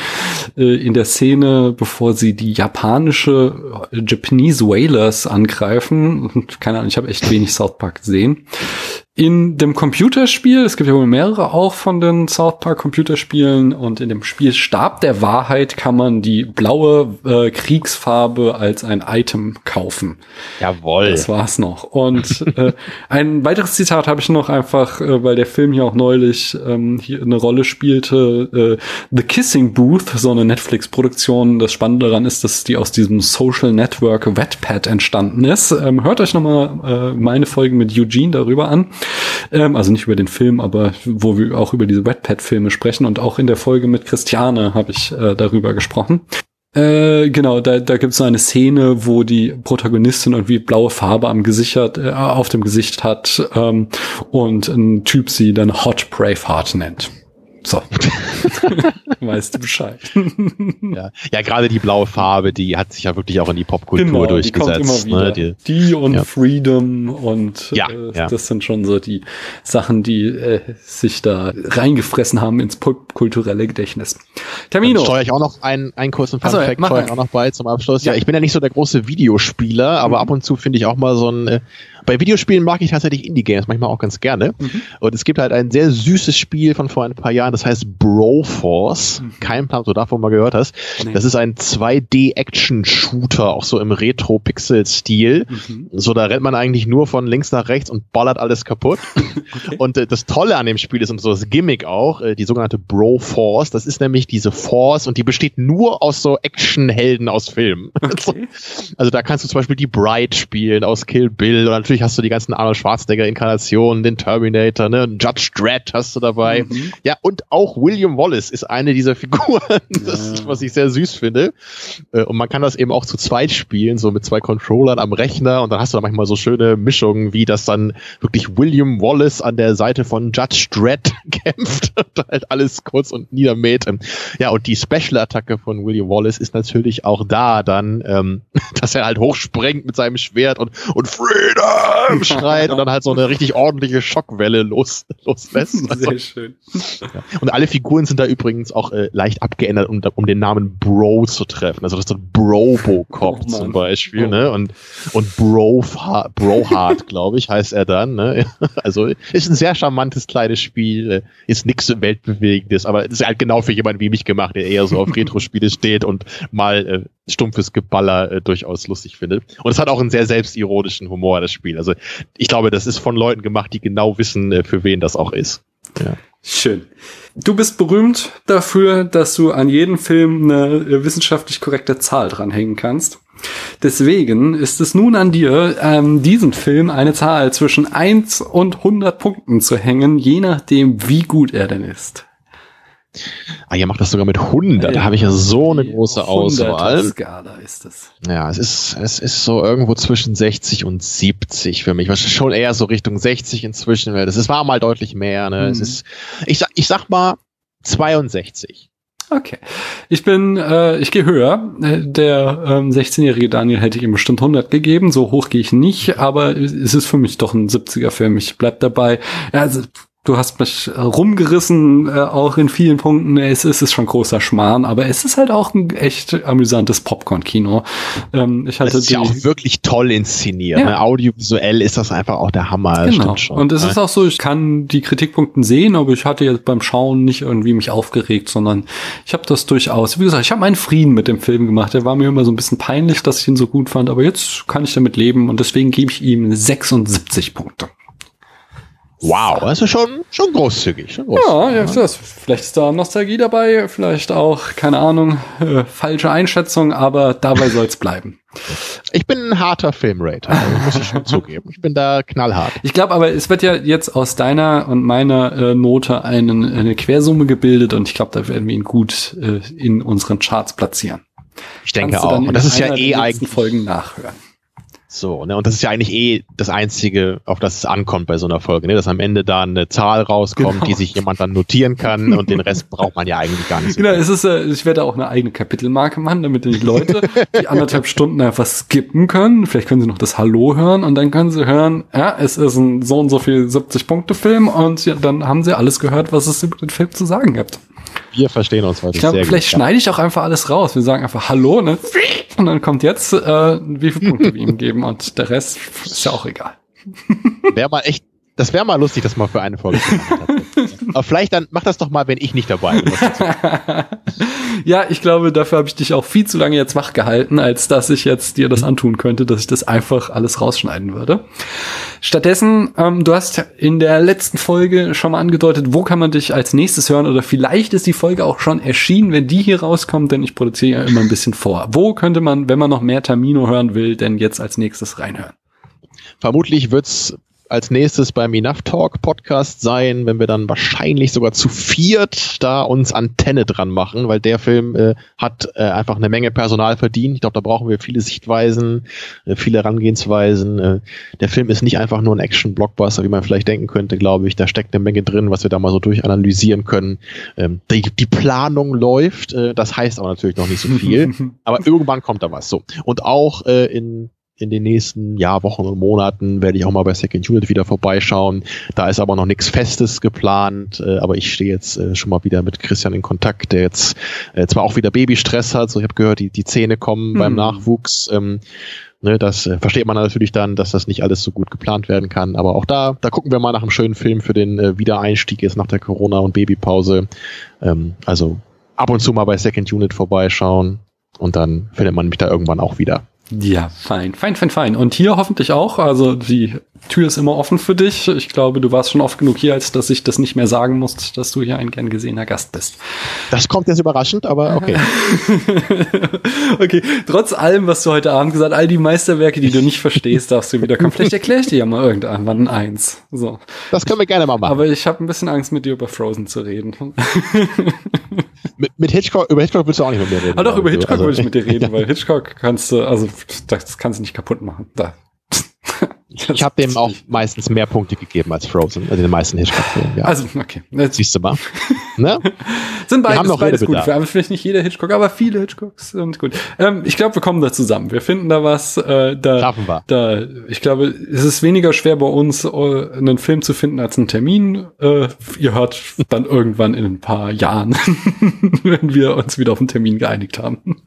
Äh, in der Szene, bevor sie die japanische Japanese Whalers angreifen. Keine Ahnung, ich habe echt wenig South Park gesehen in dem Computerspiel, es gibt ja wohl mehrere auch von den South Park Computerspielen und in dem Spiel Stab der Wahrheit kann man die blaue äh, Kriegsfarbe als ein Item kaufen. Jawohl. Das war's noch. Und äh, ein weiteres Zitat habe ich noch einfach, äh, weil der Film hier auch neulich ähm, hier eine Rolle spielte. Äh, The Kissing Booth, so eine Netflix-Produktion. Das Spannende daran ist, dass die aus diesem Social Network Wetpad entstanden ist. Ähm, hört euch nochmal äh, meine Folgen mit Eugene darüber an. Ähm, also nicht über den Film, aber wo wir auch über diese Wetpad-Filme sprechen. Und auch in der Folge mit Christiane habe ich äh, darüber gesprochen. Äh, genau, da, da gibt es eine Szene, wo die Protagonistin irgendwie blaue Farbe am Gesicht hat, äh, auf dem Gesicht hat ähm, und ein Typ sie dann Hot Braveheart nennt. So. weißt du Bescheid. ja, ja gerade die blaue Farbe, die hat sich ja wirklich auch in die Popkultur genau, durchgesetzt. Die, ne? die, die und ja. Freedom und ja, äh, ja, das sind schon so die Sachen, die äh, sich da reingefressen haben ins popkulturelle Gedächtnis. Termino. Dann steuere ich auch noch einen, einen kurzen Fun Fact steuere ich auch noch bei zum Abschluss. Ja. ja, ich bin ja nicht so der große Videospieler, aber mhm. ab und zu finde ich auch mal so ein äh, bei Videospielen mag ich tatsächlich Indie-Games manchmal auch ganz gerne. Mhm. Und es gibt halt ein sehr süßes Spiel von vor ein paar Jahren, das heißt Broforce. Mhm. Kein Plan, so davon mal gehört hast. Nee. Das ist ein 2D-Action-Shooter, auch so im Retro-Pixel-Stil. Mhm. So, da rennt man eigentlich nur von links nach rechts und ballert alles kaputt. okay. Und äh, das Tolle an dem Spiel ist und so das Gimmick auch, äh, die sogenannte Broforce. Das ist nämlich diese Force und die besteht nur aus so Action-Helden aus Filmen. Okay. also da kannst du zum Beispiel die Bride spielen aus Kill Bill oder natürlich hast du die ganzen Arnold Schwarzenegger-Inkarnationen, den Terminator, ne? Judge Dredd hast du dabei. Mhm. Ja, und auch William Wallace ist eine dieser Figuren. Das was ich sehr süß finde. Äh, und man kann das eben auch zu zweit spielen, so mit zwei Controllern am Rechner. Und dann hast du da manchmal so schöne Mischungen, wie das dann wirklich William Wallace an der Seite von Judge Dredd kämpft und halt alles kurz und niedermäht. Ja, und die Special-Attacke von William Wallace ist natürlich auch da dann, ähm, dass er halt hochsprengt mit seinem Schwert und, und Freedom! Uh, schreit und dann halt so eine richtig ordentliche Schockwelle los, loslässt. Also, Sehr schön. Ja. Und alle Figuren sind da übrigens auch äh, leicht abgeändert, um, um den Namen Bro zu treffen. Also das ist so ein Brobocop oh, zum Beispiel, oh. ne? Und, und Bro, Brohard, glaube ich, heißt er dann, ne? Also ist ein sehr charmantes kleines Spiel, äh, ist nichts weltbewegendes, aber ist halt genau für jemanden wie mich gemacht, der eher so auf Retro-Spiele steht und mal äh, stumpfes Geballer äh, durchaus lustig findet. Und es hat auch einen sehr selbstironischen Humor, das Spiel. Also ich glaube, das ist von Leuten gemacht, die genau wissen, äh, für wen das auch ist. Ja. Schön. Du bist berühmt dafür, dass du an jedem Film eine äh, wissenschaftlich korrekte Zahl dranhängen kannst. Deswegen ist es nun an dir, ähm, diesen Film eine Zahl zwischen 1 und 100 Punkten zu hängen, je nachdem, wie gut er denn ist. Ah, ihr macht das sogar mit 100. Da habe ich ja so eine große Auswahl. Skala ist es. Ja, es ist, es ist so irgendwo zwischen 60 und 70 für mich. Was schon eher so Richtung 60 inzwischen. Weil das war mal deutlich mehr. Ne? Mhm. Es ist, ich sag, ich sag mal 62. Okay. Ich bin, äh, ich gehe höher. Äh, der ähm, 16-jährige Daniel hätte ich ihm bestimmt 100 gegeben. So hoch gehe ich nicht, aber es ist für mich doch ein 70er-Film. Ich bleib dabei. Also Du hast mich äh, rumgerissen, äh, auch in vielen Punkten. Es, es ist schon großer Schmarrn, aber es ist halt auch ein echt amüsantes Popcorn-Kino. Ähm, ich hatte das ist ja auch wirklich toll inszeniert. Ja. Ne? Audiovisuell ist das einfach auch der Hammer. Genau. Und es ne? ist auch so, ich kann die Kritikpunkten sehen, aber ich hatte jetzt beim Schauen nicht irgendwie mich aufgeregt, sondern ich habe das durchaus, wie gesagt, ich habe meinen Frieden mit dem Film gemacht. Der war mir immer so ein bisschen peinlich, dass ich ihn so gut fand, aber jetzt kann ich damit leben und deswegen gebe ich ihm 76 Punkte. Wow, also schon, schon großzügig. Schon großzügig ja, ja, das, vielleicht ist da Nostalgie dabei, vielleicht auch, keine Ahnung, äh, falsche Einschätzung, aber dabei soll es bleiben. Ich bin ein harter Filmrater, also muss ich schon zugeben. Ich bin da knallhart. Ich glaube aber, es wird ja jetzt aus deiner und meiner äh, Note einen, eine Quersumme gebildet und ich glaube, da werden wir ihn gut äh, in unseren Charts platzieren. Ich denke auch. Und das ist ja eh eigentlich Folgen nachhören. So, ne, und das ist ja eigentlich eh das Einzige, auf das es ankommt bei so einer Folge, ne, dass am Ende da eine Zahl rauskommt, genau. die sich jemand dann notieren kann und den Rest braucht man ja eigentlich gar nicht. So genau, es ist, äh, ich werde auch eine eigene Kapitelmarke machen, damit die Leute die anderthalb Stunden einfach skippen können. Vielleicht können sie noch das Hallo hören und dann können sie hören, ja, es ist ein so und so viel 70-Punkte-Film und ja, dann haben sie alles gehört, was es über den Film zu sagen gibt. Wir verstehen uns heute ich glaub, sehr Vielleicht gut, schneide ich auch einfach alles raus. Wir sagen einfach Hallo, ne? Und dann kommt jetzt, äh, wie viele Punkte wir ihm geben und der Rest ist ja auch egal. Wäre mal echt, das wäre mal lustig, das mal für eine Folge zu machen. Aber vielleicht dann mach das doch mal, wenn ich nicht dabei bin. ja, ich glaube, dafür habe ich dich auch viel zu lange jetzt wach gehalten, als dass ich jetzt dir das antun könnte, dass ich das einfach alles rausschneiden würde. Stattdessen, ähm, du hast in der letzten Folge schon mal angedeutet, wo kann man dich als nächstes hören oder vielleicht ist die Folge auch schon erschienen, wenn die hier rauskommt, denn ich produziere ja immer ein bisschen vor. Wo könnte man, wenn man noch mehr Termino hören will, denn jetzt als nächstes reinhören? Vermutlich wird's als nächstes beim Enough Talk Podcast sein, wenn wir dann wahrscheinlich sogar zu viert da uns Antenne dran machen, weil der Film äh, hat äh, einfach eine Menge Personal verdient. Ich glaube, da brauchen wir viele Sichtweisen, äh, viele Herangehensweisen. Äh, der Film ist nicht einfach nur ein Action-Blockbuster, wie man vielleicht denken könnte, glaube ich. Da steckt eine Menge drin, was wir da mal so durchanalysieren können. Ähm, die, die Planung läuft, äh, das heißt aber natürlich noch nicht so viel. aber irgendwann kommt da was. So. Und auch äh, in in den nächsten ja, Wochen und Monaten werde ich auch mal bei Second Unit wieder vorbeischauen. Da ist aber noch nichts Festes geplant, äh, aber ich stehe jetzt äh, schon mal wieder mit Christian in Kontakt, der jetzt äh, zwar auch wieder Babystress hat, so ich habe gehört, die, die Zähne kommen hm. beim Nachwuchs. Ähm, ne, das äh, versteht man natürlich dann, dass das nicht alles so gut geplant werden kann. Aber auch da, da gucken wir mal nach einem schönen Film für den äh, Wiedereinstieg jetzt nach der Corona- und Babypause. Ähm, also ab und zu mal bei Second Unit vorbeischauen und dann findet man mich da irgendwann auch wieder. Ja, fein, fein, fein, fein. Und hier hoffentlich auch. Also die Tür ist immer offen für dich. Ich glaube, du warst schon oft genug hier, als dass ich das nicht mehr sagen muss, dass du hier ein gern gesehener Gast bist. Das kommt jetzt überraschend, aber okay. okay, trotz allem, was du heute Abend gesagt, all die Meisterwerke, die du nicht verstehst, darfst du wiederkommen. Vielleicht erkläre ich dir ja mal irgendwann eins. So. Das können wir gerne mal machen. Aber ich habe ein bisschen Angst, mit dir über Frozen zu reden. mit, mit Hitchcock, über Hitchcock willst du auch nicht mit mir reden. Ah, doch, über Hitchcock also, würde ich mit dir reden, weil Hitchcock kannst du, also das kannst du nicht kaputt machen. Da. Ich habe dem auch meistens mehr Punkte gegeben als Frozen, also den meisten Hitchcock-Filmen. Ja. Also, okay. Jetzt Siehst du mal. ne? Sind beides, wir haben beides gut. Für, vielleicht nicht jeder Hitchcock, aber viele Hitchcocks sind gut. Ähm, ich glaube, wir kommen da zusammen. Wir finden da was. Äh, da, Schaffen wir. Da, ich glaube, es ist weniger schwer bei uns, äh, einen Film zu finden als einen Termin. Äh, ihr hört dann irgendwann in ein paar Jahren, wenn wir uns wieder auf einen Termin geeinigt haben.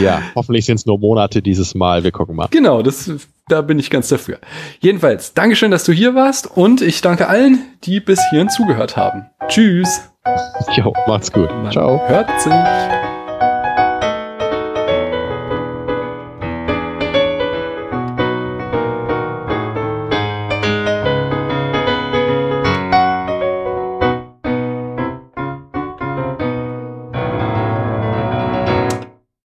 Ja, hoffentlich sind es nur Monate dieses Mal. Wir gucken mal. Genau, das, da bin ich ganz dafür. Jedenfalls, Dankeschön, dass du hier warst und ich danke allen, die bis hierhin zugehört haben. Tschüss. Jo, macht's gut. Man Ciao. Hört sich.